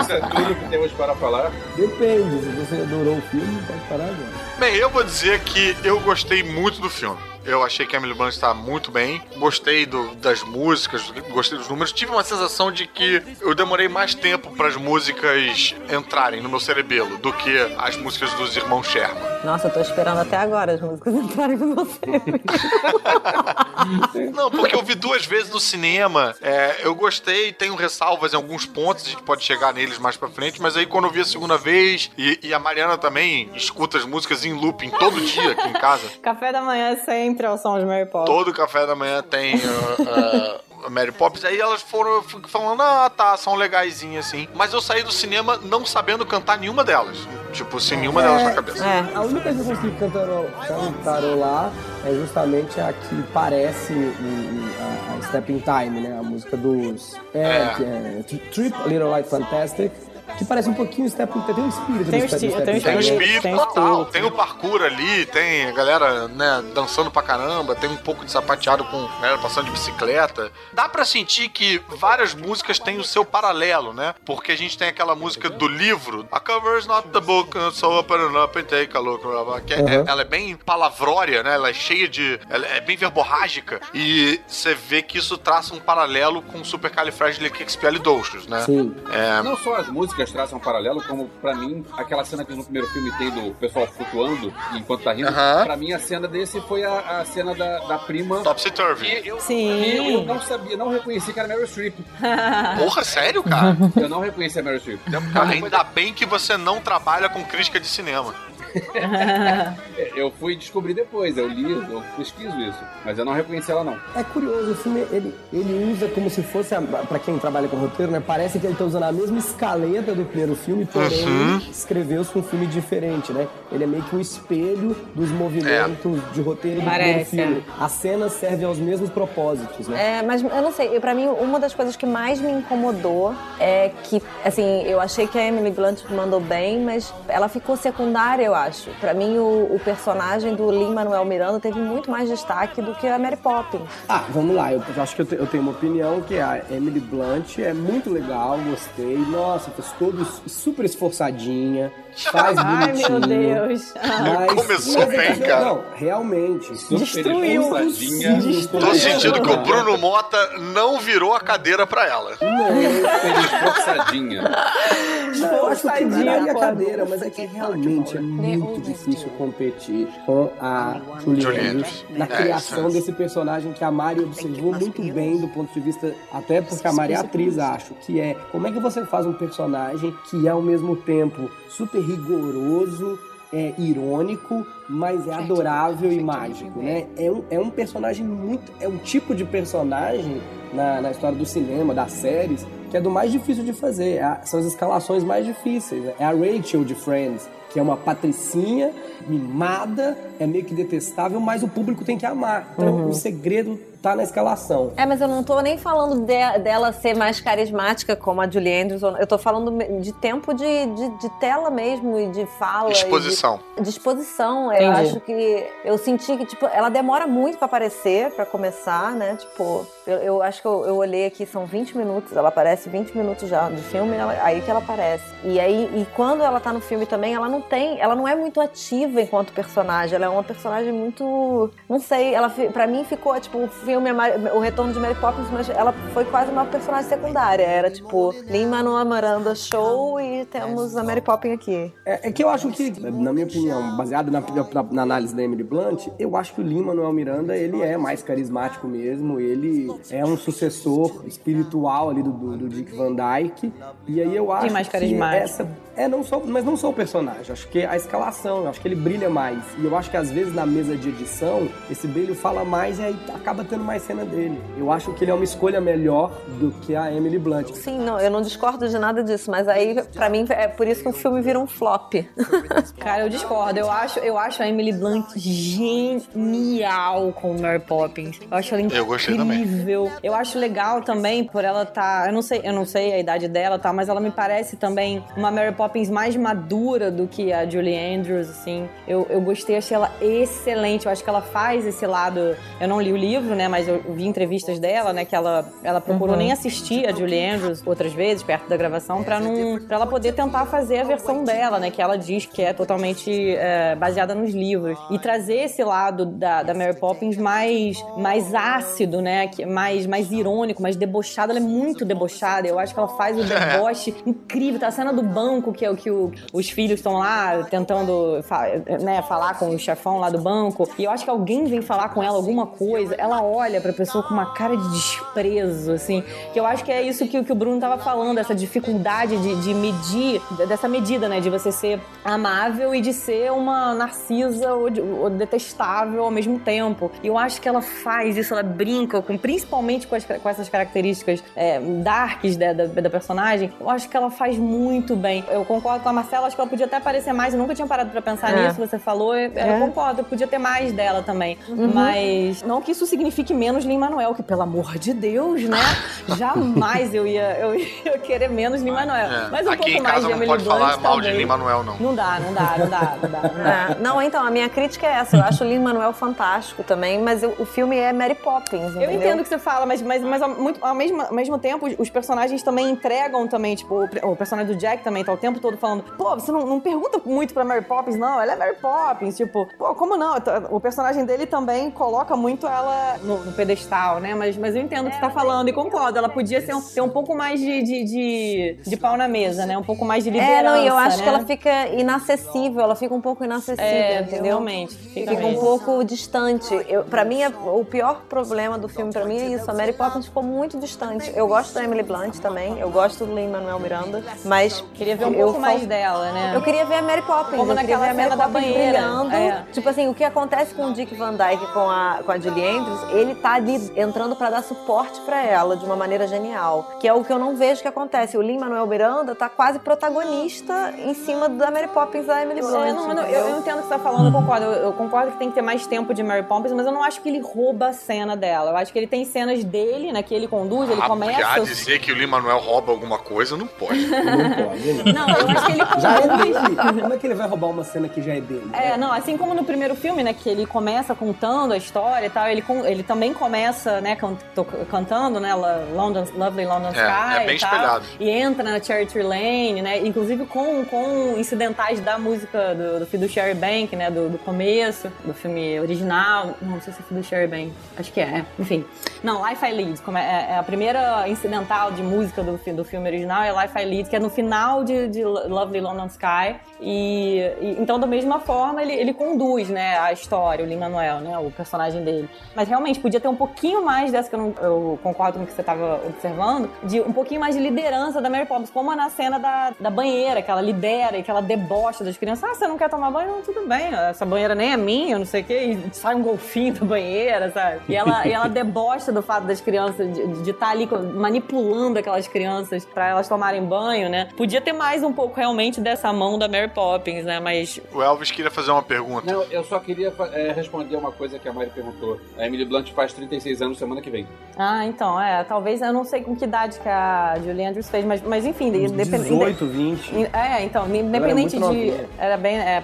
Isso é tudo que temos para falar. Depende, se você adorou o filme, pode parar agora. Bem, eu vou dizer que eu gostei muito do filme. Eu achei que a Emily Blunt está muito bem. Gostei do- das músicas, gostei dos números. Tive uma sensação de que eu demorei mais tempo para as músicas entrarem no meu cerebelo do que as músicas dos irmãos Sherman. Nossa, eu tô esperando até agora as músicas <laughs> entrarem no meu cérebro. <laughs> <laughs> Não, porque eu vi duas vezes no cinema. é, eu gostei, tenho ressalvas em alguns pontos, a gente pode chegar neles mais pra frente, mas aí quando eu vi a segunda vez, e, e a Mariana também escuta as músicas em looping todo dia aqui em casa. <laughs> Café da manhã é sempre ao som de Mary Poppins. Todo café da manhã tem uh, uh, Mary Poppins. Aí elas foram falando, ah, tá, são legaisinhas assim. Mas eu saí do cinema não sabendo cantar nenhuma delas. Tipo, sem nenhuma delas na cabeça. A única que eu consegui cantarolar é justamente a que parece a, a Step in Time, né? A música dos. É, É. que é Trip, Little Light Fantastic. Que parece um pouquinho Step in Time. Tem um espírito Tem o Step, esti- Step tem o o Tem- espírito tem total, tem o parkour ali, tem a galera, né, dançando pra caramba, tem um pouco de sapateado com a galera passando de bicicleta. Dá pra sentir que várias músicas têm o seu paralelo, né? Porque a gente tem aquela música do livro, A cover's not the book, so open it up and take a look. Que é- Uhum. ela é bem palavrória, né? Ela é cheia de. Ela é bem verborrágica. E você vê que isso traça um paralelo com Supercalifragilisticexpialidocious, né? Sim. É, Não só as músicas traçam um paralelo, como pra mim, aquela cena que no primeiro filme tem do pessoal flutuando enquanto tá rindo. Aham. Pra mim, a cena desse foi a, a cena da, da prima. Topsy Turvy. Que eu, Sim. que eu, eu não sabia, não reconheci que era Meryl Streep. <laughs> Porra, sério, cara? Eu não reconheci a Meryl Streep. Cara, ainda bem que você não trabalha com crítica de cinema. <laughs> Eu fui descobrir depois, eu li, eu pesquiso isso. Mas eu não reconheci ela, não. É curioso, o filme ele, ele usa como se fosse, a- pra quem trabalha com roteiro, né? Parece que ele tá usando a mesma escaleta do primeiro filme, porém Uhum. escreveu-se um filme diferente, né? Ele é meio que um espelho dos movimentos de roteiro do Parece, primeiro filme. A cena serve aos mesmos propósitos, né? É, mas eu não sei, pra mim, uma das coisas que mais me incomodou é que, assim, eu achei que a Emily Blunt mandou bem, mas ela ficou secundária, eu acho. Pra mim, o, o personagem do Lin-Manuel Miranda teve muito mais destaque do que a Mary Poppins. Ah, vamos lá. Eu acho que eu, te- eu tenho uma opinião que a Emily Blunt é muito legal, gostei. Nossa, fez todo super esforçadinha, faz Ai, meu Deus. Mas, Começou mas é bem, cara. Não, realmente. Destruiu. Destruiu. Tô sentindo que o Bruno Mota não virou a cadeira pra ela. Não, eu <laughs> acho que não é a cadeira, mas é que realmente é muito difícil competir com a Julie Andrews Andrews. na É, criação desse personagem que a Mari observou muito bem do ponto de vista, até porque a Mari é atriz, acho, que é como é que você faz um personagem que é ao mesmo tempo super rigoroso, é irônico, mas é adorável e mágico, né? É um, é um personagem muito. É um tipo de personagem na, na história do cinema, das séries, que é do mais difícil de fazer. É são as escalações mais difíceis. né? É a Rachel de Friends, que é uma patricinha, mimada, é meio que detestável, mas o público tem que amar. Então, o segredo tá na escalação. É, mas eu não tô nem falando de- dela ser mais carismática como a Julie Andrews. Eu tô falando de tempo de, de, de tela mesmo e de fala. e de-. De exposição. Eu Entendi. acho que eu senti que, tipo, ela demora muito pra aparecer, pra começar, né? Tipo, eu, eu acho que eu, eu olhei aqui, são 20 minutos, ela aparece 20 minutos já do filme, ela- aí que ela aparece. E aí, e quando ela tá no filme também, ela não tem, ela não é muito ativa enquanto personagem, ela é uma personagem muito, não sei, ela pra mim ficou, tipo, o filme, é o retorno de Mary Poppins, mas ela foi quase uma personagem secundária, era tipo, Lin-Manuel Miranda show e temos a Mary Poppins aqui. É, é que eu acho que, na minha opinião, baseado na, na- na análise da Emily Blunt, eu acho que o Lin Manuel Miranda ele é mais carismático mesmo. Ele é um sucessor espiritual ali do, do, do Dick Van Dyke. E aí eu acho mais que essa é não só, mas não só o personagem. Acho que a escalação, eu acho que ele brilha mais. E eu acho que às vezes na mesa de edição esse brilho fala mais e aí acaba tendo mais cena dele. Eu acho que ele é uma escolha melhor do que a Emily Blunt. Sim, não, eu não discordo de nada disso, mas aí, pra mim, é por isso que o filme vira um flop. <laughs> Cara, eu discordo. Eu acho, eu acho a Emily Blunt genial com Mary Poppins. Eu acho ela incrível. Eu gostei também. Eu acho legal também por ela tá, eu não sei, eu não sei a idade dela, tá, mas ela me parece também uma Mary Poppins mais madura do que a Julie Andrews, assim. Eu, eu gostei, achei ela excelente. Eu acho que ela faz esse lado. Eu não li o livro, né, mas eu vi entrevistas dela, né, que ela ela procurou Uhum. nem assistir a Julie Andrews outras vezes perto da gravação para não para ela poder tentar fazer a versão dela, né, que ela diz que é totalmente é, baseada nos livros e trazer esse lado da, da Mary Poppins mais mais ácido, né, que mais mais irônico, mais debochado. Ela é muito debochada. Eu acho que ela faz o deboche <laughs> incrível. Tá a cena do banco que é o que o- os filhos estão lá tentando né, falar com o chefão lá do banco e eu acho que alguém vem falar com ela alguma coisa. Ela olha pra pessoa com uma cara de desprezo, assim. Que eu acho que é isso que, que o Bruno tava falando, essa dificuldade de, de medir, dessa medida, né? De você ser amável e de ser uma narcisa ou, ou detestável ao mesmo tempo. E eu acho que ela faz isso, ela brinca com, principalmente com, as- com essas características é, darks da, da, da personagem. Eu acho que ela faz muito bem. Eu concordo com a Marcela, acho que ela podia até aparecer mais. Eu nunca tinha parado pra pensar É. nisso, você falou. Eu, eu É. concordo, podia ter mais dela também. Uhum. Mas não que isso signifique menos Lin Manuel, que pelo amor de Deus, né? <laughs> Jamais eu ia, eu ia querer menos Lin Manuel. É, Mas um Aqui pouco mais de não Emily pode Blunt, falar mal de talvez. Lin-Manuel, não. Não dá, não dá, não dá, não dá. Não, dá. <laughs> É, não, então, a minha crítica é essa. Eu acho o Lin-Manuel fantástico também, mas eu- o filme é Mary Poppins, Eu entendeu? entendo o que você fala, mas, mas, mas ao, muito, ao, mesmo, ao mesmo tempo, os- personagens também entregam também, tipo, o, o personagem do Jack também tá o tempo todo falando, pô, você não, não pergunta muito pra Mary Poppins, não, ela é Mary Poppins, tipo, pô, como não? O personagem dele também coloca muito ela no, no pedestal, né? Mas, mas eu entendo o que você tá falando e concordo, ela podia ser um, ter um pouco mais de, de, de, de pau na mesa, né? Um pouco mais de liderança, É, não, e eu acho né? que ela fica inacessível, ela fica um pouco inacessível, É, entendeu? realmente, fica Fica um pouco distante. Eu, pra mim, é- o pior problema do filme pra mim é isso. A Mary Poppins ficou muito distante. Eu gosto da Emily Blunt também, eu gosto do Lin-Manuel Miranda, mas... Queria ver um eu pouco mais dela, né? Eu queria ver a Mary Poppins. Como eu queria naquela ver a Mary cena da Poppins banheira. brilhando. É. Tipo assim, o que acontece com o Dick Van Dyke com a, com a Julie Andrews, ele tá ali entrando pra dar suporte pra ela de uma maneira genial. Que é o que eu não vejo que acontece. O Lin-Manuel Miranda tá quase protagonista em cima da Mary Poppins da Emily Blunt. É, não, eu, eu entendo o que você tá falando, eu concordo. Eu, eu concordo que tem que ter mais tempo de Mary Poppins, mas eu não acho que ele rouba a cena dela. Eu acho que ele tem cenas dele, né? Que ele conduz, ele Ah, começa. porque há dizer que o Lin-Manuel rouba alguma coisa, não pode. Não pode. <laughs> Não, eu acho que ele Já é conduz. dele. Como é que ele vai roubar uma cena que já é dele? É, não, assim como no primeiro filme, né, que ele começa contando a história e tal, ele, ele também começa, né, can- cantando, né, London, Lovely London Sky É, é bem e tal, espelhado. e entra na Charity Lane, né, inclusive com, com incidentais da música do, do Fiduciary Bank, né, do, do começo, do filme original, não, não sei se é Fiduciary Bank, acho que é, é. enfim. Não, Life I Lead, como é, é a primeira incidental de música do, do filme original é Life I Lead, que é no final de, de Lovely London Sky, e, e- então da mesma forma ele, ele conduz, né, a história, o Lin-Manuel, né, o personagem dele. Mas realmente podia ter um pouquinho mais dessa que eu, não- eu concordo com o que você estava observando, de um pouquinho mais de liderança da Mary Poppins, como na cena da, da banheira, que ela lidera e que ela debocha das crianças. Ah, você não quer tomar banho? Não, tudo bem, essa banheira nem é minha, não sei o quê, e sai um golfinho da banheira, sabe? E ela, e ela <laughs> debocha gosta do fato das crianças, de estar ali manipulando aquelas crianças para elas tomarem banho, né? Podia ter mais um pouco realmente dessa mão da Mary Poppins, né? Mas. O Elvis queria fazer uma pergunta. Não, eu só queria é, responder uma coisa que a Mari perguntou. A Emily Blunt faz 36 anos semana que vem. Ah, então, é. Talvez, eu não sei com que idade que a Julie Andrews fez, mas, mas enfim, independente. 18, 20. É, então, independente era de. Era bem. É,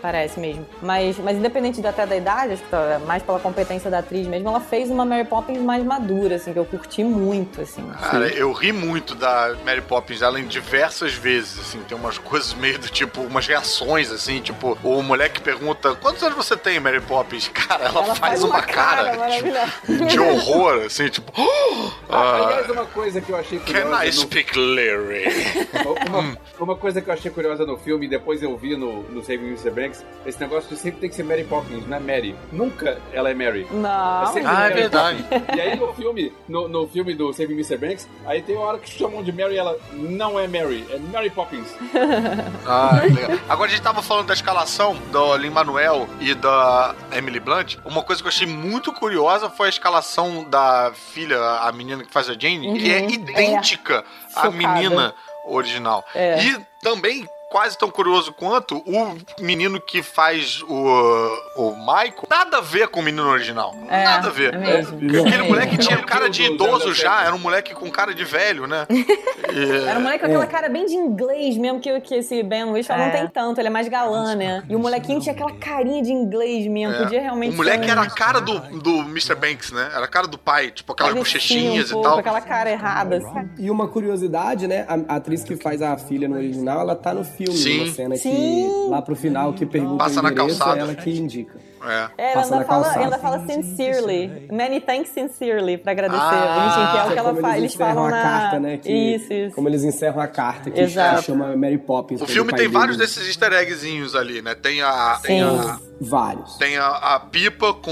parece mesmo. Mas, mas independente de, até da idade, acho que tá, mais pela competência da atriz mesmo, ela fez uma Mary Poppins mais madura, assim, que eu curti muito, assim. Cara, eu ri muito da Mary Poppins, ela em diversas vezes, assim, tem umas <laughs> coisas meio do tipo, umas reações, assim, tipo, o moleque pergunta: quantos anos você tem, Mary Poppins? Cara, ela, ela faz, faz, uma, uma cara, cara tipo, de horror, assim, tipo. <gasps> Ah, aliás, uma coisa que eu achei curiosa. Can I speak Larry? <laughs> uma, uma, coisa que eu achei curiosa no filme, e depois eu vi no, no Saving Mr. Banks, esse negócio de sempre tem que ser Mary Poppins, não é Mary. Nunca ela é Mary. Não. É ah, é verdade. E aí no filme, no, no filme do Saving Mr. Banks, aí tem uma hora que chamam de Mary e ela não é Mary, é Mary Poppins. <laughs> ah, legal. Agora a gente tava falando da escalação do Lin-Manuel e da Emily Blunt. Uma coisa que eu achei muito curiosa foi a escalação da filha, a menina que faz a Jane, uhum. que é idêntica é. à menina original. É. E também quase tão curioso quanto o menino que faz o, o Michael. Nada a ver com o menino original. É, nada a ver. É mesmo. Aquele é moleque tinha cara de idoso já, era um moleque com cara de velho, né? <laughs> E... Era um moleque com aquela cara bem de inglês mesmo, que, que esse Ben Whishaw é. não tem tanto, ele é mais galã, né? E o molequinho tinha aquela carinha de inglês mesmo, é. podia realmente O moleque era a cara do, do Mr. Banks, né? Era a cara do pai, tipo aquelas bochechinhas um e tal. aquela cara errada, assim. E uma curiosidade, né? A atriz que faz a filha no original, ela tá no filme, Sim. uma cena Sim. que lá pro final que pergunta Passa o endereço, na calçada. é ela que indica. É. é ela ainda fala, ainda fala sincerely. Many thanks sincerely pra agradecer. Ah, que é o que ela faz. Eles falam na carta, né? Que, isso, isso. Como eles encerram a carta que Exato. chama Mary Poppins. O filme tem vários dele. desses easter eggzinhos ali, né? Tem a. Tem a Vários. Tem a, a, pipa com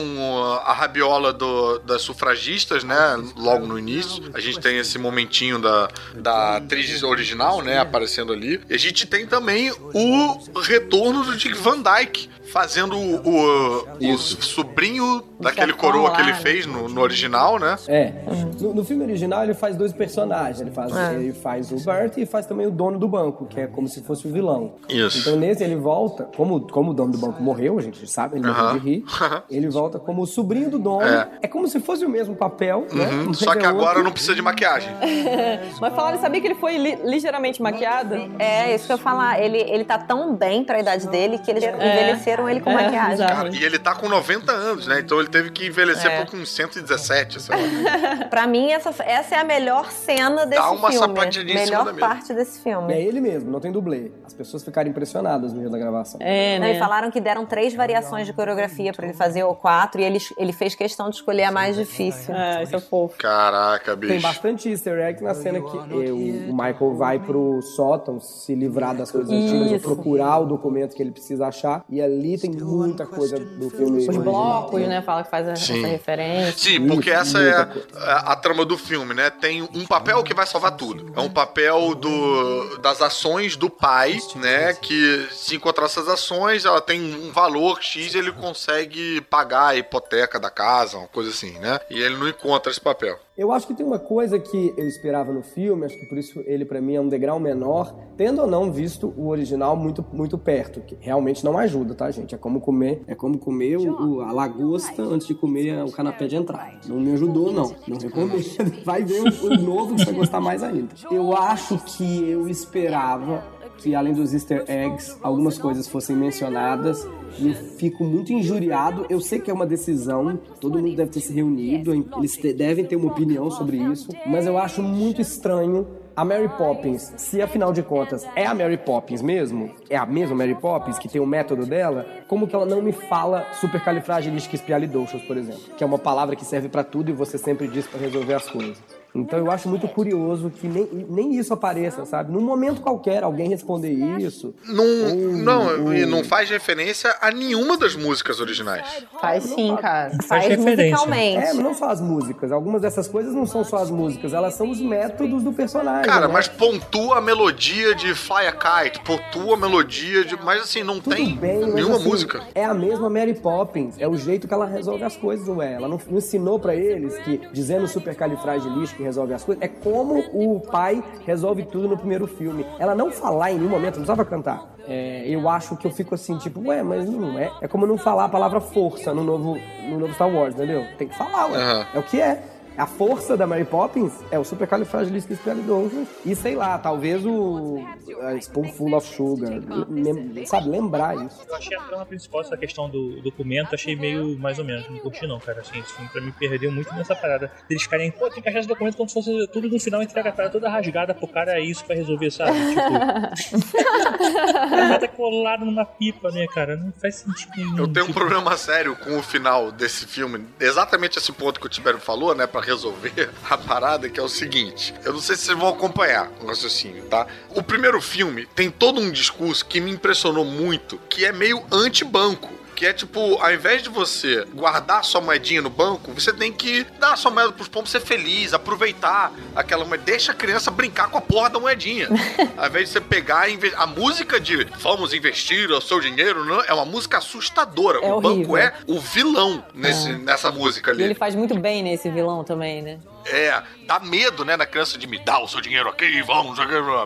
a rabiola do, das sufragistas, né? Logo no início. A gente tem esse momentinho da, da atriz original, né? Aparecendo ali. E a gente tem também o retorno do Dick Van Dyke fazendo o, o, o sobrinho daquele coroa que ele fez no, no original, né? É. No, no, filme original ele faz dois personagens. Ele faz, é. ele faz o Bert e faz também o dono do banco, que é como se fosse o vilão. Isso. Então nesse ele volta, como, como o dono do banco morreu, a gente sabe, ele morreu uh -huh. de rir. <laughs> ele volta como o sobrinho do dono. É, é como se fosse o mesmo papel, né? Uhum. Só que é agora outro. não precisa de maquiagem. <laughs> Mas falaram, sabia que ele foi li ligeiramente maquiado? É, isso que eu ia falar. Ele, ele tá tão bem pra idade dele que eles é. envelheceram ele com é, maquiagem. Cara, e ele tá com 90 anos, né? Então ele teve que envelhecer é. por uns 117, sei lá. <laughs> pra mim, essa, essa é a melhor cena desse Dá uma filme. sapatinha melhor parte desse filme. É ele mesmo, não tem dublê. As pessoas ficaram impressionadas no dia da gravação. É, né? E falaram que deram três variações de coreografia pra ele fazer, ou quatro, e ele, ele fez questão de escolher a mais difícil. É, isso é fofo. Caraca, bicho. Tem bastante easter egg na cena que eu, o Michael vai pro sótão se livrar das coisas antigas, procurar o documento que ele precisa achar, e ali tem muita coisa do filme. Os blocos, né? Fala que faz essa referência. Sim, porque essa é a, a, a, trama do filme, né? Tem um papel que vai salvar tudo. É um papel do, das ações do pai, né? Que se encontrar essas ações, ela tem um valor X e ele consegue pagar a hipoteca da casa, uma coisa assim, né? E ele não encontra esse papel. Eu acho que tem uma coisa que eu esperava no filme, acho que por isso ele para mim é um degrau menor, tendo ou não visto o original muito, muito perto, que realmente não ajuda, tá, gente? É como comer, é como comer o, a lagosta antes de comer o canapé de entrada. Não me ajudou, não. Não recomendo. <laughs> Vai ver o, o novo que você vai gostar mais ainda. Eu acho que eu esperava que além dos easter eggs, algumas coisas fossem mencionadas eu fico muito injuriado. Eu sei que é uma decisão, todo mundo deve ter se reunido, eles devem ter uma opinião sobre isso, mas eu acho muito estranho a Mary Poppins, se afinal de contas é a Mary Poppins mesmo, é a mesma Mary Poppins que tem o método dela, como que ela não me fala supercalifragilisticexpialidocious, por exemplo, que é uma palavra que serve para tudo e você sempre diz para resolver as coisas. Então eu acho muito curioso que nem, nem isso apareça, sabe? Num momento qualquer, alguém responder isso. Não, Ou- não, e ou- não faz referência a nenhuma das músicas originais. Faz sim, cara. Faz musicalmente. É, não só as músicas. Algumas dessas coisas não são só as músicas, elas são os métodos do personagem. Cara, né? mas pontua a melodia de Fly a Kite, pontua a melodia de. Mas assim, não tem Bem, mas, nenhuma assim, música. É a mesma Mary Poppins. É o jeito que ela resolve as coisas, não é? Ela não, não ensinou pra eles que dizendo supercalifragilístico que resolve as coisas. É como o pai resolve tudo no primeiro filme. Ela não falar em nenhum momento, não precisava cantar. É, eu acho que eu fico assim, tipo, ué, mas não é. É como não falar a palavra força no novo, no novo Star Wars, entendeu? Tem que falar, ué. Aham. É o que é. A força da Mary Poppins é o supercalifragilisticexpialidocious e sei lá, talvez o a Spoonful of Sugar, lem- sabe, lembrar isso. Eu achei a trama principal, essa questão do documento, achei meio mais ou menos. Não curti não, cara. Assim, esse filme pra mim perdeu muito nessa parada. Eles ficarem, pô, tem que achar esse documento como se fosse tudo no final entrega a cara toda rasgada pro cara, é isso pra resolver, sabe? Tipo. <laughs> tá colado numa pipa, né, cara? Não faz sentido nenhum. Eu tenho um tipo, problema sério com o final desse filme. Exatamente esse ponto que o Tibério falou, né? Pra resolver <laughs> a parada, que é o seguinte. Eu não sei se vocês vão acompanhar o raciocínio, tá? O primeiro filme tem todo um discurso que me impressionou muito, que é meio anti-banco. Que é tipo, ao invés de você guardar sua moedinha no banco, você tem que dar sua moeda pros pombos ser feliz, aproveitar aquela moeda. Deixa a criança brincar com a porra da moedinha. <laughs> ao invés de você pegar e a música de vamos investir o seu dinheiro, não, é uma música assustadora. É o banco horrível. é o vilão nesse, nessa música E ali. ele faz muito bem nesse vilão também, né? É, dá medo, né, na criança de me dar o seu dinheiro aqui, vamos,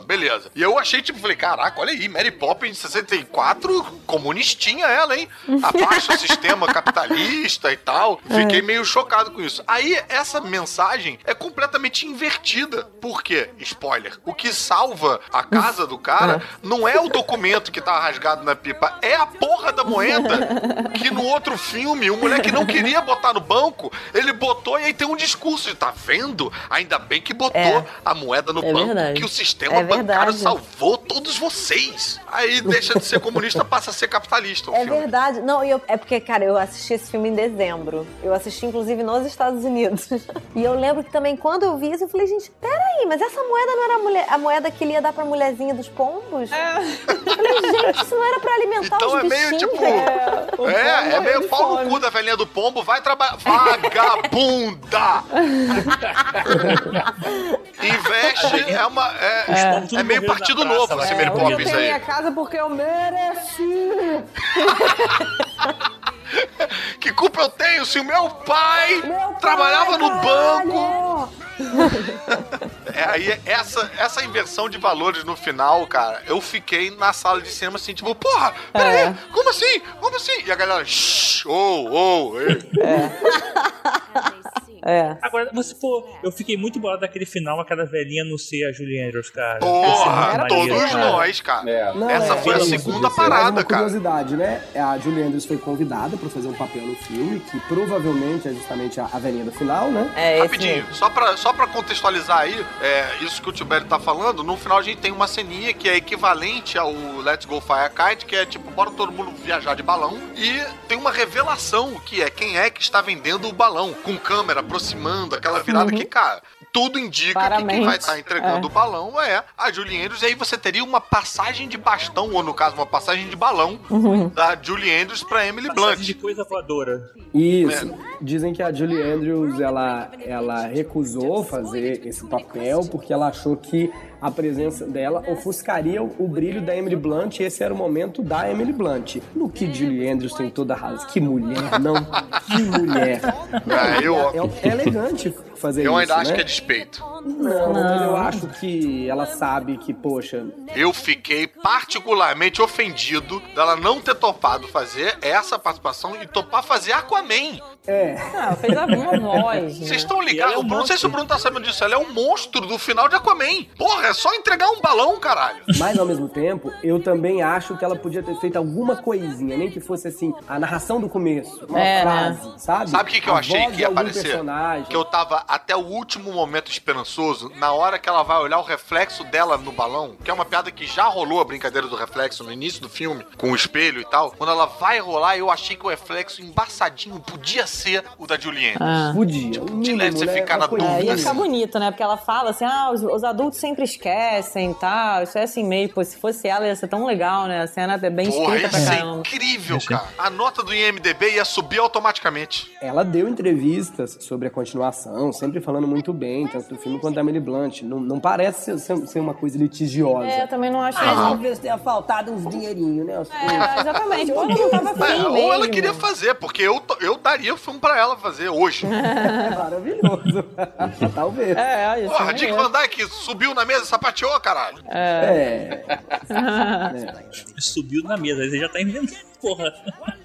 beleza. E eu achei, tipo, falei, caraca, olha aí, Mary Poppins de 64, comunistinha ela, hein? Abaixa o <laughs> sistema capitalista e tal. Fiquei meio chocado com isso. Aí, essa mensagem é completamente invertida. Por quê? Spoiler. O que salva a casa do cara <laughs> não é o documento que tá rasgado na pipa, é a porra da moeda que no outro filme o moleque não queria botar no banco, ele botou e aí tem um discurso de, tá vendo? Ainda bem que botou É. a moeda no É banco, verdade. que o sistema É bancário verdade. salvou todos vocês. Aí deixa de ser comunista, <laughs> passa a ser capitalista o É filme. verdade. Não, eu- é porque, cara, eu assisti esse filme em dezembro. Eu assisti, inclusive, nos Estados Unidos. <laughs> E eu lembro que também, quando eu vi isso, eu falei, gente, peraí, mas essa moeda não era a, mulher- a moeda que ele ia dar pra mulherzinha dos pombos? Eu falei, gente, isso não era pra alimentar Então os é meio bichinhos? tipo. É, é meio pau no cu da velhinha do pombo, vai trabalhar. Vagabunda! <laughs> Investe, é uma. É, é meio partido novo esse Mary Poppins aí. minha casa porque eu mereci. <laughs> Que culpa eu tenho se o meu pai trabalhava no banco? <laughs> É, aí essa, essa inversão de valores no final, cara, eu fiquei na sala de cinema assim, tipo, porra, peraí, É. como assim? Como assim? E a galera, shh, oh, oh, ei. É. <laughs> Agora, você, pô, eu fiquei muito bolado daquele final, aquela velhinha não ser a Julie Andrews, cara. Porra, Era todos cara. nós, cara. Não, Essa é, foi a é, segunda parada, uma cara. curiosidade, né? A Julie Andrews foi convidada pra fazer um papel no filme, que provavelmente é justamente a, a velhinha do final, né? É, Rapidinho, só pra, só pra contextualizar aí, é, isso que o Tibério tá falando, no final a gente tem uma ceninha que é equivalente ao Let's Go Fire Kite, que é tipo, bora todo mundo viajar de balão, e tem uma revelação, que é quem é que está vendendo o balão, com câmera aproximando, aquela virada que, cara... Tudo indica que quem vai estar entregando é. o balão é a Julie Andrews, e aí você teria uma passagem de bastão, ou no caso, uma passagem de balão da Julie Andrews pra Emily Passagem Blunt. de coisa voadora. Isso. Dizem que a Julie Andrews ela, ela recusou fazer esse papel porque ela achou que a presença dela ofuscaria o, brilho da Emily Blunt e esse era o momento da Emily Blunt. No que Julie Andrews tem toda a razão. Que mulher, não? Que mulher. <laughs> Ah, eu- é, é elegante fazer Eu isso, ainda acho né? que é despeito. Não, mas eu acho que ela sabe que, poxa, Eu fiquei particularmente ofendido dela não ter topado fazer essa participação e topar fazer Aquaman. é. Ah, fez a minha voz. né? Vocês estão ela ligados? é um não sei se o. Bruno tá sabendo disso. Ela é um monstro do final de Aquaman. Porra, é só entregar um balão, caralho. Mas ao mesmo tempo, eu também acho que ela podia ter feito alguma coisinha, nem que fosse assim, a narração do começo, uma É, frase, sabe? Sabe o que, que eu A achei que ia aparecer? personagem. Que eu tava até o último momento embaraçoso na hora que ela vai olhar o reflexo dela no balão, que é uma piada que já rolou a brincadeira do reflexo no início do filme, com o espelho e tal. Quando ela vai rolar, eu achei que o reflexo embaçadinho podia ser o da Julianne. Ah. Podia. Um De leve você né? ficar na coisa É, dúvida. ia ficar bonito, né? Porque ela fala assim, ah, os, os adultos sempre esquecem e tal. Isso é assim meio, pô, se fosse ela ia ser tão legal, né? A cena é bem Porra, escrita ia pra ser caramba. incrível, cara. A nota do IMDB ia subir automaticamente. Ela deu entrevistas sobre a continuação, sempre falando muito bem, tanto do filme quanto da Emily Blunt. Não, não parece ser, ser- ser uma coisa litigiosa. É, eu também não acho Mas talvez tenha faltado uns dinheirinhos, né? Os- É, exatamente. Ou ela não tava É, ou mesmo. ela queria fazer, porque eu, eu daria o filme pra ela fazer hoje. É maravilhoso. <laughs> talvez. É, isso Porra, é Dick. Van Dyke subiu na mesa sapateou, caralho. É. <laughs> Subiu na mesa, aí você já tá inventando, porra.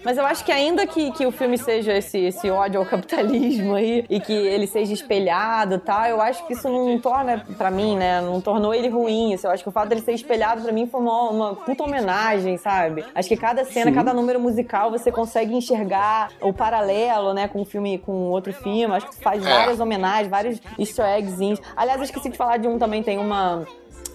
Mas eu acho que ainda que, que o filme seja esse, esse ódio ao capitalismo aí e que ele seja espelhado e tal, eu acho que isso não torna, pra mim, né, não tornou ele ruim. Isso, eu acho que o fato dele ser espelhado pra mim foi uma, uma puta homenagem, sabe? Acho que cada cena, Sim. cada número musical você consegue enxergar o paralelo, né, com um filme, com outro filme. Acho que faz É. várias homenagens, vários easter eggzinhos. Aliás, eu esqueci de falar de um também, tem uma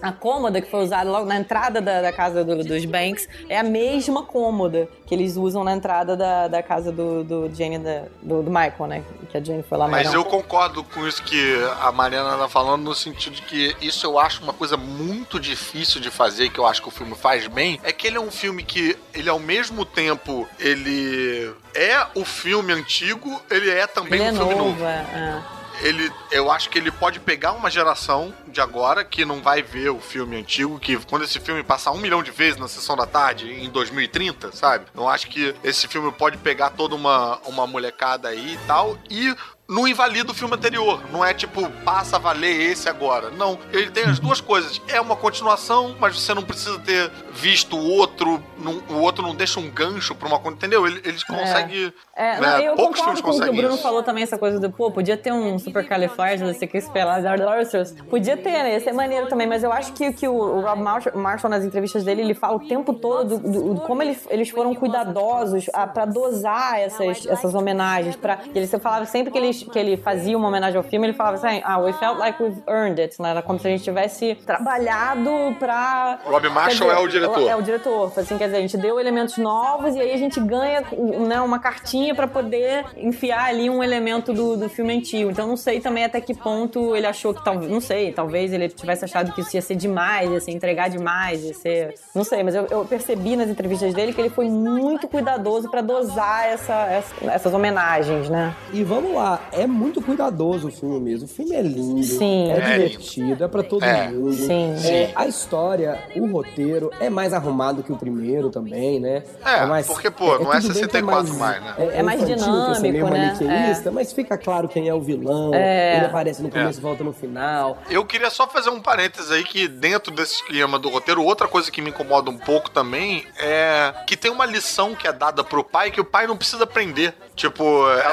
a cômoda que foi usada logo na entrada da, da casa do- dos Banks é a mesma cômoda que eles usam na entrada da, da casa do, do Jane, da- do, do Michael, né? Que a Jane foi lá Mas eu concordo com isso que a Mariana tá falando, no sentido de que isso eu acho uma coisa muito difícil de fazer, que eu acho que o filme faz bem, é que ele é um filme que, ele ao mesmo tempo, ele é o filme antigo, ele é também Ele um é filme novo, novo. é, é. Ele, eu acho que ele pode pegar uma geração de agora que não vai ver o filme antigo, que quando esse filme passar um milhão de vezes na sessão da tarde, em 2030, sabe? Eu acho que esse filme pode pegar toda uma, uma molecada aí e tal, e não invalida o filme anterior. Não é tipo, passa a valer esse agora. Não. Ele tem as duas coisas. É uma continuação, mas você não precisa ter visto o outro. não- o outro não deixa um gancho pra uma. Entendeu? Ele, ele consegue. É, né, não, eu poucos concordo filmes com o que o conseguem Bruno isso. falou também, essa coisa do, pô, podia ter um supercalifragilisticexpialidocious. Podia ter, né? Ia ser maneiro também, mas eu acho que, que o, Rob Marshall, Marshall, nas entrevistas dele, ele fala o tempo todo do, do- do como eles, eles foram cuidadosos ah, pra dosar essas, essas homenagens. Pra, ele falava sempre que ele, que ele fazia uma homenagem ao filme, ele falava assim, ah, we felt like we've earned it, né? Era como se a gente tivesse trabalhado pra... Rob Marshall é o diretor. É o diretor. Assim, quer dizer, a gente deu elementos novos e aí a gente ganha né, uma cartinha pra poder enfiar ali um elemento do, do filme antigo. Então não sei também até que ponto ele achou que talvez, não sei, talvez ele tivesse achado que isso ia ser demais, ia ser entregar demais, ia ser, não sei, mas eu, eu percebi nas entrevistas dele que ele foi muito cuidadoso pra dosar essa, essa- essas homenagens, né? E vamos lá, é muito cuidadoso o filme mesmo. O filme é lindo, Sim. é, É divertido, é pra todo É. mundo. Sim. É, Sim. a história, o roteiro é mais arrumado que o primeiro também, né? É, mais- porque, pô, não é tudo bem que 64 mais, né? É mais infantil, que é meio dinâmico, né? maniqueísta, mas fica claro quem é o vilão. É. Ele aparece no começo e volta no final. Eu queria só fazer um parênteses aí que dentro desse esquema do roteiro, outra coisa que me incomoda um pouco também é que tem uma lição que é dada pro pai que o pai não precisa aprender. Tipo,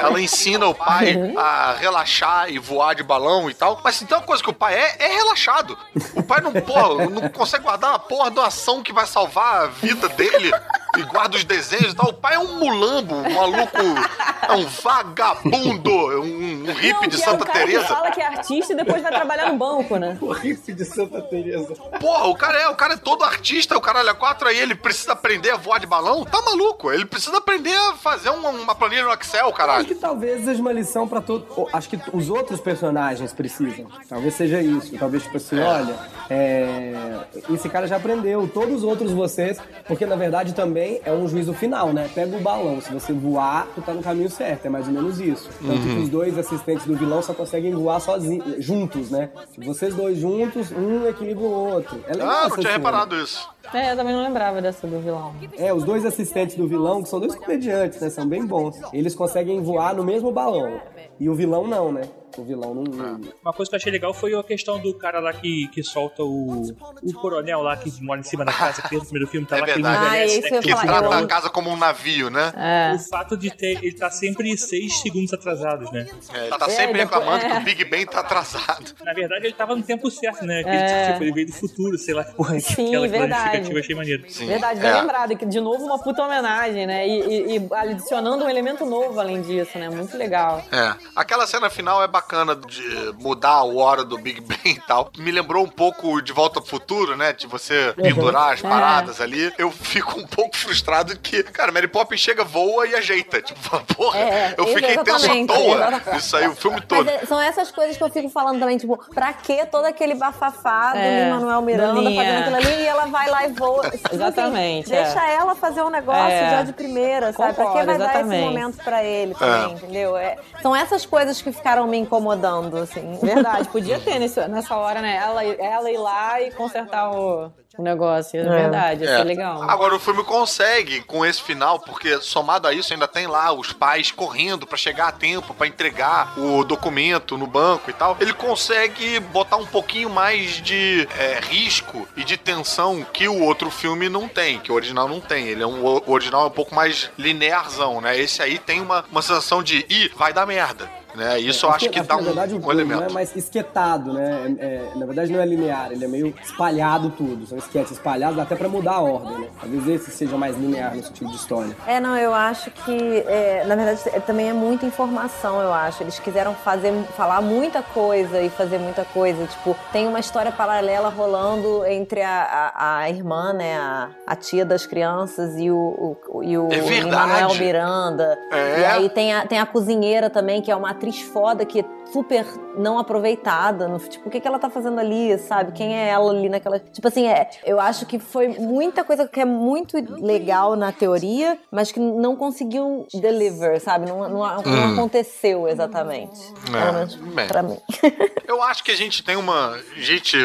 ela ensina o pai a relaxar e voar de balão e tal. Mas se tem uma coisa que o pai é, é relaxado. O pai não, porra, não consegue guardar a porra de uma ação que vai salvar a vida dele <laughs> e guarda os desenhos e tal. O pai é um mulambo, um maluco, é um vagabundo, um, um hippie Não, de é Santa o cara Teresa. que fala que é artista e depois vai trabalhar no banco, né? <laughs> O hippie de Santa Teresa. Porra, o cara é, o cara é todo artista, o caralho é quatro, aí ele precisa aprender a voar de balão? Tá maluco? Ele precisa aprender a fazer uma, uma planilha no Excel, Acho caralho. que talvez seja uma lição pra todo. Acho que os outros personagens precisam. Talvez seja isso. Talvez, tipo assim, olha, é, esse cara já aprendeu. Todos os outros vocês. Porque na verdade também é um juízo final, né? Pega o balão. Se você voar, tu tá no caminho certo. É mais ou menos isso. Tanto que os dois assistentes do vilão só conseguem voar sozinhos, juntos, né? Vocês dois juntos, um equilibra o outro. É legal Ah, não tinha reparado isso. É, eu também não lembrava dessa do vilão. É, os dois assistentes do vilão, que são dois comediantes, né? São bem bons. Eles conseguem voar no mesmo balão. E o vilão não, né? O vilão não. não- Uma coisa que eu achei legal foi a questão do cara lá que, que solta o. O coronel lá que mora em cima da casa, que no <laughs> primeiro filme tá É lá que ele verdade. Ah, envelhece, isso né? Que falar, trata eu- a casa como um navio, né? É. O fato de ter. Ele tá sempre seis segundos atrasados, né? É, ele tá É, sempre depois- reclamando é. que o Big Ben tá atrasado. Na verdade, ele tava no tempo certo, né? Que É. ele, tipo, ele veio do futuro, sei lá, que porra, Sim, aquela verdade. Eu achei maneiro. Sim. Verdade, bem É. lembrado. Que de novo uma puta homenagem, né? E, e- e adicionando um elemento novo além disso, né? Muito legal. É. Aquela cena final é bacana de mudar a hora do Big Bang e tal. Me lembrou um pouco de Volta pro Futuro, né? De você pendurar as É. paradas ali. Eu fico um pouco frustrado que, cara, Mary Poppins chega, voa e ajeita. Tipo, porra, É, eu fiquei tenso à toa. Isso aí, o filme Mas todo. é- são essas coisas que eu fico falando também, tipo, pra que todo aquele bafafá do É, Lin-Manuel Miranda fazendo é. aquilo ali e ela vai lá e voa. Tipo assim, Exatamente, deixa é. ela fazer um negócio É. já de primeira, sabe? pra que Concordo, vai dar esse exatamente. momento pra ele também, É. entendeu? É, são essas coisas que ficaram me incomodando, assim. Verdade, podia ter nesse- nessa hora, né? Ela, ela ir lá e consertar o, o negócio. É verdade, ia É. ser legal. Agora o filme consegue com esse final, porque somado a isso ainda tem lá os pais correndo pra chegar a tempo, pra entregar o documento no banco e tal. Ele consegue botar um pouquinho mais de é, risco e de tensão que o outro filme não tem, que o original não tem. Ele é um o original é um pouco mais linearzão, né? Esse aí tem uma, uma sensação de ih, vai dar merda. Né? Isso eu acho que dá na um, verdade, o um filme elemento. não é mais esquetado, né? É- é- na verdade, não é linear, ele é meio espalhado tudo. São esquetes espalhados, dá até pra mudar a ordem, né? Talvez esse seja mais linear no sentido de história. É, não, eu acho que, é, na verdade, é- também é muita informação, eu acho. Eles quiseram fazer, falar muita coisa e fazer muita coisa. Tipo, tem uma história paralela rolando entre a, a, a irmã, né, a, a tia das crianças e o, o, e o É verdade. Manuel Miranda. É. E aí tem a, tem a cozinheira também, que é uma atriz foda, que é super não aproveitada. No, tipo, o que, que ela tá fazendo ali, sabe? Quem é ela ali naquela... Tipo assim, é, eu acho que foi muita coisa que é muito legal na teoria, mas que não conseguiu deliver, sabe? Não, não, não Hum. aconteceu exatamente. É, Pelo menos bem. pra mim. Eu acho que a gente tem uma. Gente,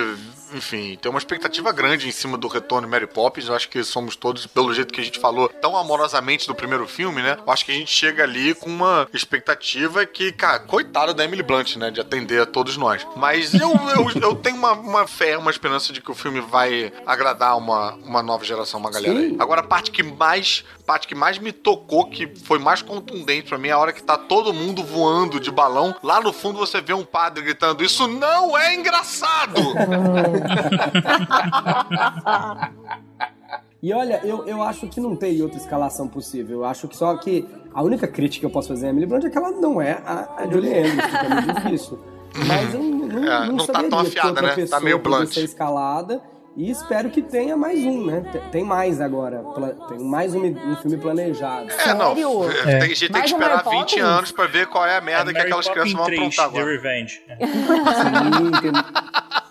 enfim, tem uma expectativa grande em cima do retorno de Mary Poppins. Eu acho que somos todos, pelo jeito que a gente falou tão amorosamente do primeiro filme, né? Eu acho que a gente chega ali com uma expectativa que, cara, coitada da Emily Blunt, né? De atender a todos nós. Mas eu, eu, <laughs> eu tenho uma, uma fé, uma esperança de que o filme vai agradar uma, uma nova geração, uma galera aí. Agora, a parte que mais. Parte que mais me tocou, que foi mais contundente pra mim, é a hora que tá todo mundo voando de balão. Lá no fundo você vê um padre gritando: Isso não é engraçado! <laughs> E olha, eu, eu acho que não tem outra escalação possível. Eu acho que só que a única crítica que eu posso fazer a Emily Blunt é que ela não é a, a Julie <laughs> Andrews, fica muito difícil. Mas eu não, não, É, não, não tá tão que afiada, né? Tá meio blunt. ser escalada. E espero que tenha mais um, né? Tem- Tem mais agora. Tem mais um, um filme planejado. É, não. Tem, a gente tem Mais que um esperar Mary 20 Poppins? anos pra ver qual é a merda que Mary aquelas crianças vão Poppins 3, aprontar agora. Revenge. Sim, tem,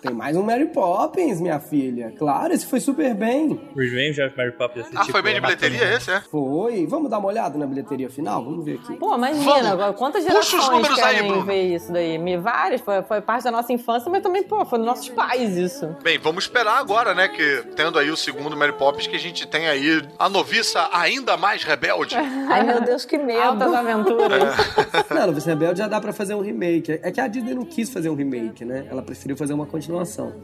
tem mais um Mary Poppins, minha filha. Claro, esse foi super bem. Revenge of Mary Poppins. Ah, foi bem de bilheteria esse, é? Foi. Vamos dar uma olhada na bilheteria final? Vamos ver aqui. Pô, imagina, agora, quantas Puxa os gerações números aí, querem Bruno. ver isso daí? Me- Várias, foi, foi parte da nossa infância, mas também, pô, foi dos nossos pais isso. Bem, vamos esperar agora, né? Que tendo aí o segundo Mary Poppins, que a gente tem aí a noviça ainda mais rebelde. <laughs> Ai, meu Deus, que medo. Altas aventuras. Não, Noviça Rebelde já dá pra fazer um remake. É que a Disney não quis fazer um remake, né? Ela preferiu fazer uma continuação.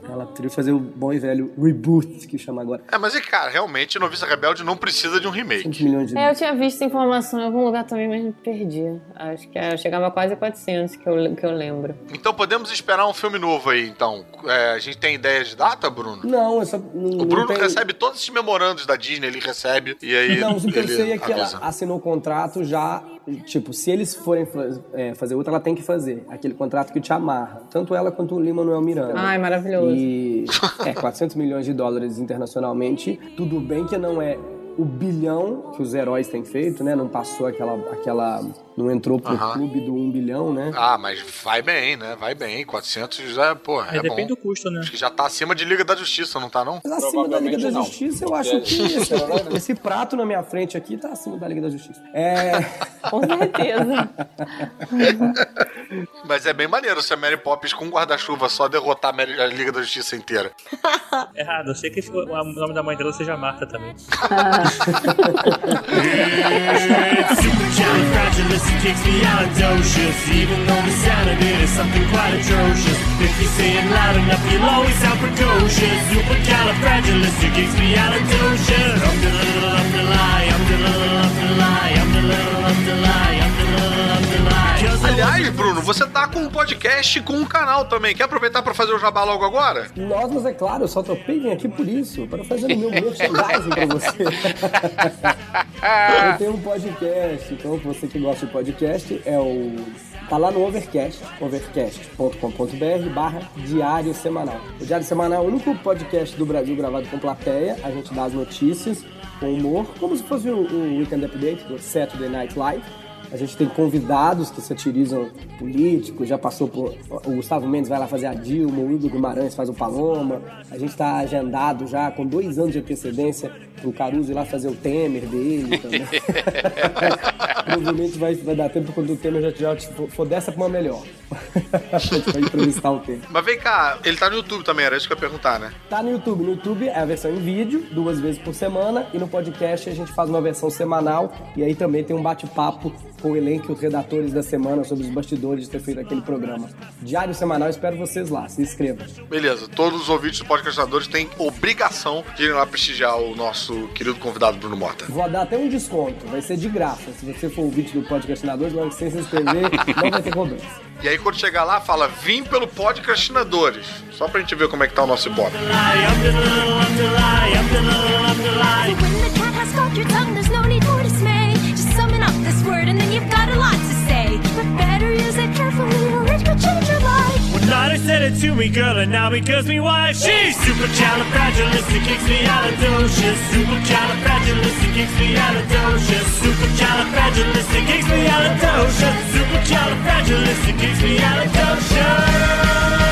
Ela preferiu fazer o bom e velho reboot, que chama agora. É, mas e cara, realmente, Noviça Rebelde não precisa de um remake. 5 milhões de É, eu tinha visto essa informação em algum lugar também, mas me perdi. Acho que eu chegava a quase 400, que eu, que eu lembro. Então podemos esperar um filme novo aí, então. É, a gente tem ideia de data, Bruno? Não, eu só. Não, O Bruno não tem... recebe todos esses memorandos da Disney, ele recebe, e aí Não, o que eu sei é que ela assinou o contrato já. Tipo, se eles forem é, fazer outra, ela tem que fazer. Aquele contrato que te amarra. Tanto ela quanto o Lima Manuel Miranda. Ai, maravilhoso. E é, 400 milhões de dólares internacionalmente. Tudo bem que não é o bilhão que os heróis têm feito, né? Não passou aquela. aquela não entrou pro clube do 1 bilhão, né? Ah, mas vai bem, né? Vai bem. 400 já, pô, é, Mas depende bom. do custo, né? Acho que já tá acima de Liga da Justiça, não tá não? Mas acima da Liga da não. Justiça, eu acho que esse, esse prato na minha frente aqui tá acima da Liga da Justiça. É. <laughs> Com certeza. Mas é bem maneiro se a Mary Poppins com um guarda-chuva só derrotar a, Mary- a Liga da Justiça inteira. <laughs> Errado, eu sei que o o nome da mãe dela seja Marta também. <laughs> Supercalifragilisticexpialidocious Even though the sound of it is something quite atrocious. If you say it loud enough, you'll always sound precocious. Supercalifragilisticexpialidocious Um de little um de lie, um de little um de lie, um de little um de lie, um de little um de lie. Aliás, Bruno, você tá com um podcast com um canal também. Quer aproveitar pra fazer o jabá logo agora? Nós, mas é claro, eu só topei vir aqui por isso, para fazer o meu merchandising pra você. <laughs> eu tenho um podcast, então você que gosta de podcast, é o Tá lá no Overcast, overcast.com.br barra Diário Semanal. O Diário Semanal é o único podcast do Brasil gravado com plateia. A gente dá as notícias com humor, como se fosse o, o Weekend Update do Saturday Night Live. A gente tem convidados que satirizam políticos, já passou por. O Gustavo Mendes vai lá fazer a Dilma, o Igor Guimarães faz o Paloma. A gente está agendado já com dois anos de antecedência pro Caruso ir lá fazer o Temer dele também. <laughs> Provavelmente vai, vai dar tempo quando o Temer já, já for, for dessa pra uma melhor. <laughs> a gente vai entrevistar o Temer. Mas vem cá, ele tá no YouTube também, era isso que eu ia perguntar, né? Tá no YouTube. No YouTube é a versão em vídeo, duas vezes por semana, e no podcast a gente faz uma versão semanal, e aí também tem um bate-papo com o elenco e os redatores da semana sobre os bastidores de ter feito aquele programa. Diário semanal, espero vocês lá, se inscrevam. Beleza, todos os ouvintes do podcastadores têm obrigação de ir lá prestigiar o nosso querido convidado Bruno Mota. Vou dar até um desconto, vai ser de graça. Se você for ouvinte do podcastinadores, logo sem se inscrever, não vai ter cobrança. E aí quando chegar lá, fala, vim pelo podcastinadores. Só pra gente ver como é que tá o nosso ibope. When the cat has got your tongue, there's no need for dismay. Up this word and then you've got a lot to say. But better use it carefully or it could change your life. Night I said it to me girl and now because me wife She's supercalifragilisticexpialidocious Supercalifragilisticexpialidocious Supercalifragilisticexpialidocious Supercalifragilisticexpialidocious